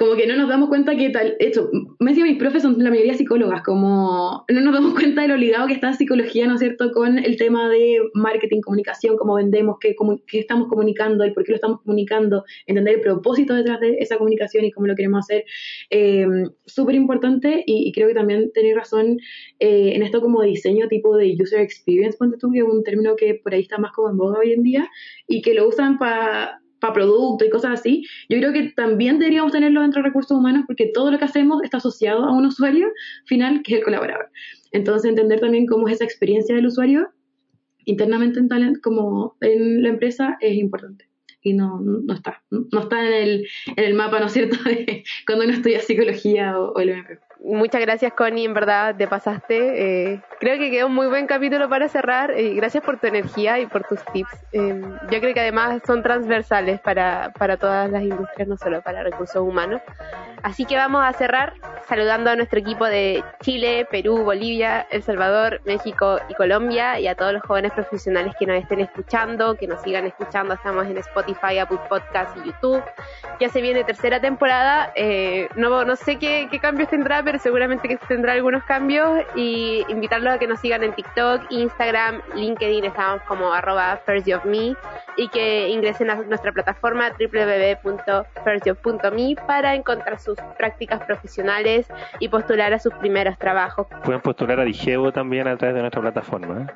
como que no nos damos cuenta que tal, hecho, me decía mis profes son la mayoría psicólogas, como no nos damos cuenta de lo ligado que está psicología, ¿no es cierto?, con el tema de marketing, comunicación, cómo vendemos, qué, qué estamos comunicando y por qué lo estamos comunicando, entender el propósito detrás de esa comunicación y cómo lo queremos hacer, eh, súper importante y, creo que también tenéis razón eh, en esto como diseño tipo de user experience, ponte tú, que es un término que por ahí está más como en boga hoy en día y que lo usan para para producto y cosas así, yo creo que también deberíamos tenerlo dentro de recursos humanos porque todo lo que hacemos está asociado a un usuario final que es el colaborador. Entonces, entender también cómo es esa experiencia del usuario internamente en talent como en la empresa es importante y no, no está, no está en el, en el mapa, ¿no es cierto?, de cuando uno estudia psicología o, el MP muchas gracias Connie, en verdad te pasaste. Eh, creo que quedó un muy buen capítulo para cerrar. gracias por tu energía y por tus tips. Eh, yo creo que además son transversales para, para todas las industrias, no solo para recursos humanos. Así que vamos a cerrar saludando a nuestro equipo de Chile, Perú, Bolivia, El Salvador, México y Colombia y a todos los jóvenes profesionales que nos estén escuchando, que nos sigan escuchando. Estamos en Spotify, Apple Podcast y YouTube. Ya se viene tercera temporada. Eh, no, no sé qué, qué cambios tendrá, pero seguramente que tendrá algunos cambios y invitarlos a que nos sigan en TikTok, Instagram, LinkedIn, estamos como arroba firstjobme y que ingresen a nuestra plataforma www.firstjob.me para encontrar sus prácticas profesionales y postular a sus primeros trabajos. Pueden postular a Digevo también a través de nuestra plataforma. ¿eh?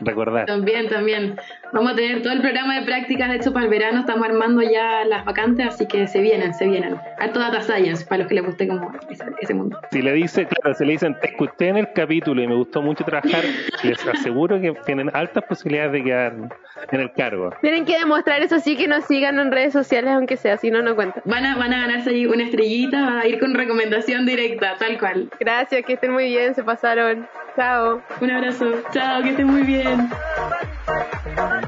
Recordar. También, también. Vamos a tener todo el programa de prácticas, de hecho, para el verano estamos armando ya las vacantes, así que se vienen, se vienen. Harto data science, para los que les guste como ese, mundo. Si le dice, claro, si le dicen, te escuché en el capítulo y me gustó mucho trabajar, les aseguro que tienen altas posibilidades de quedar en el cargo. Tienen que demostrar eso sí que nos sigan en redes sociales, aunque sea, si no, no cuenta. Van a, van a ganarse ahí una estrellita, van a ir con recomendación directa, tal cual. Gracias, que estén muy bien, se pasaron. Chao. Un abrazo. Chao, que estén muy bien. العالمين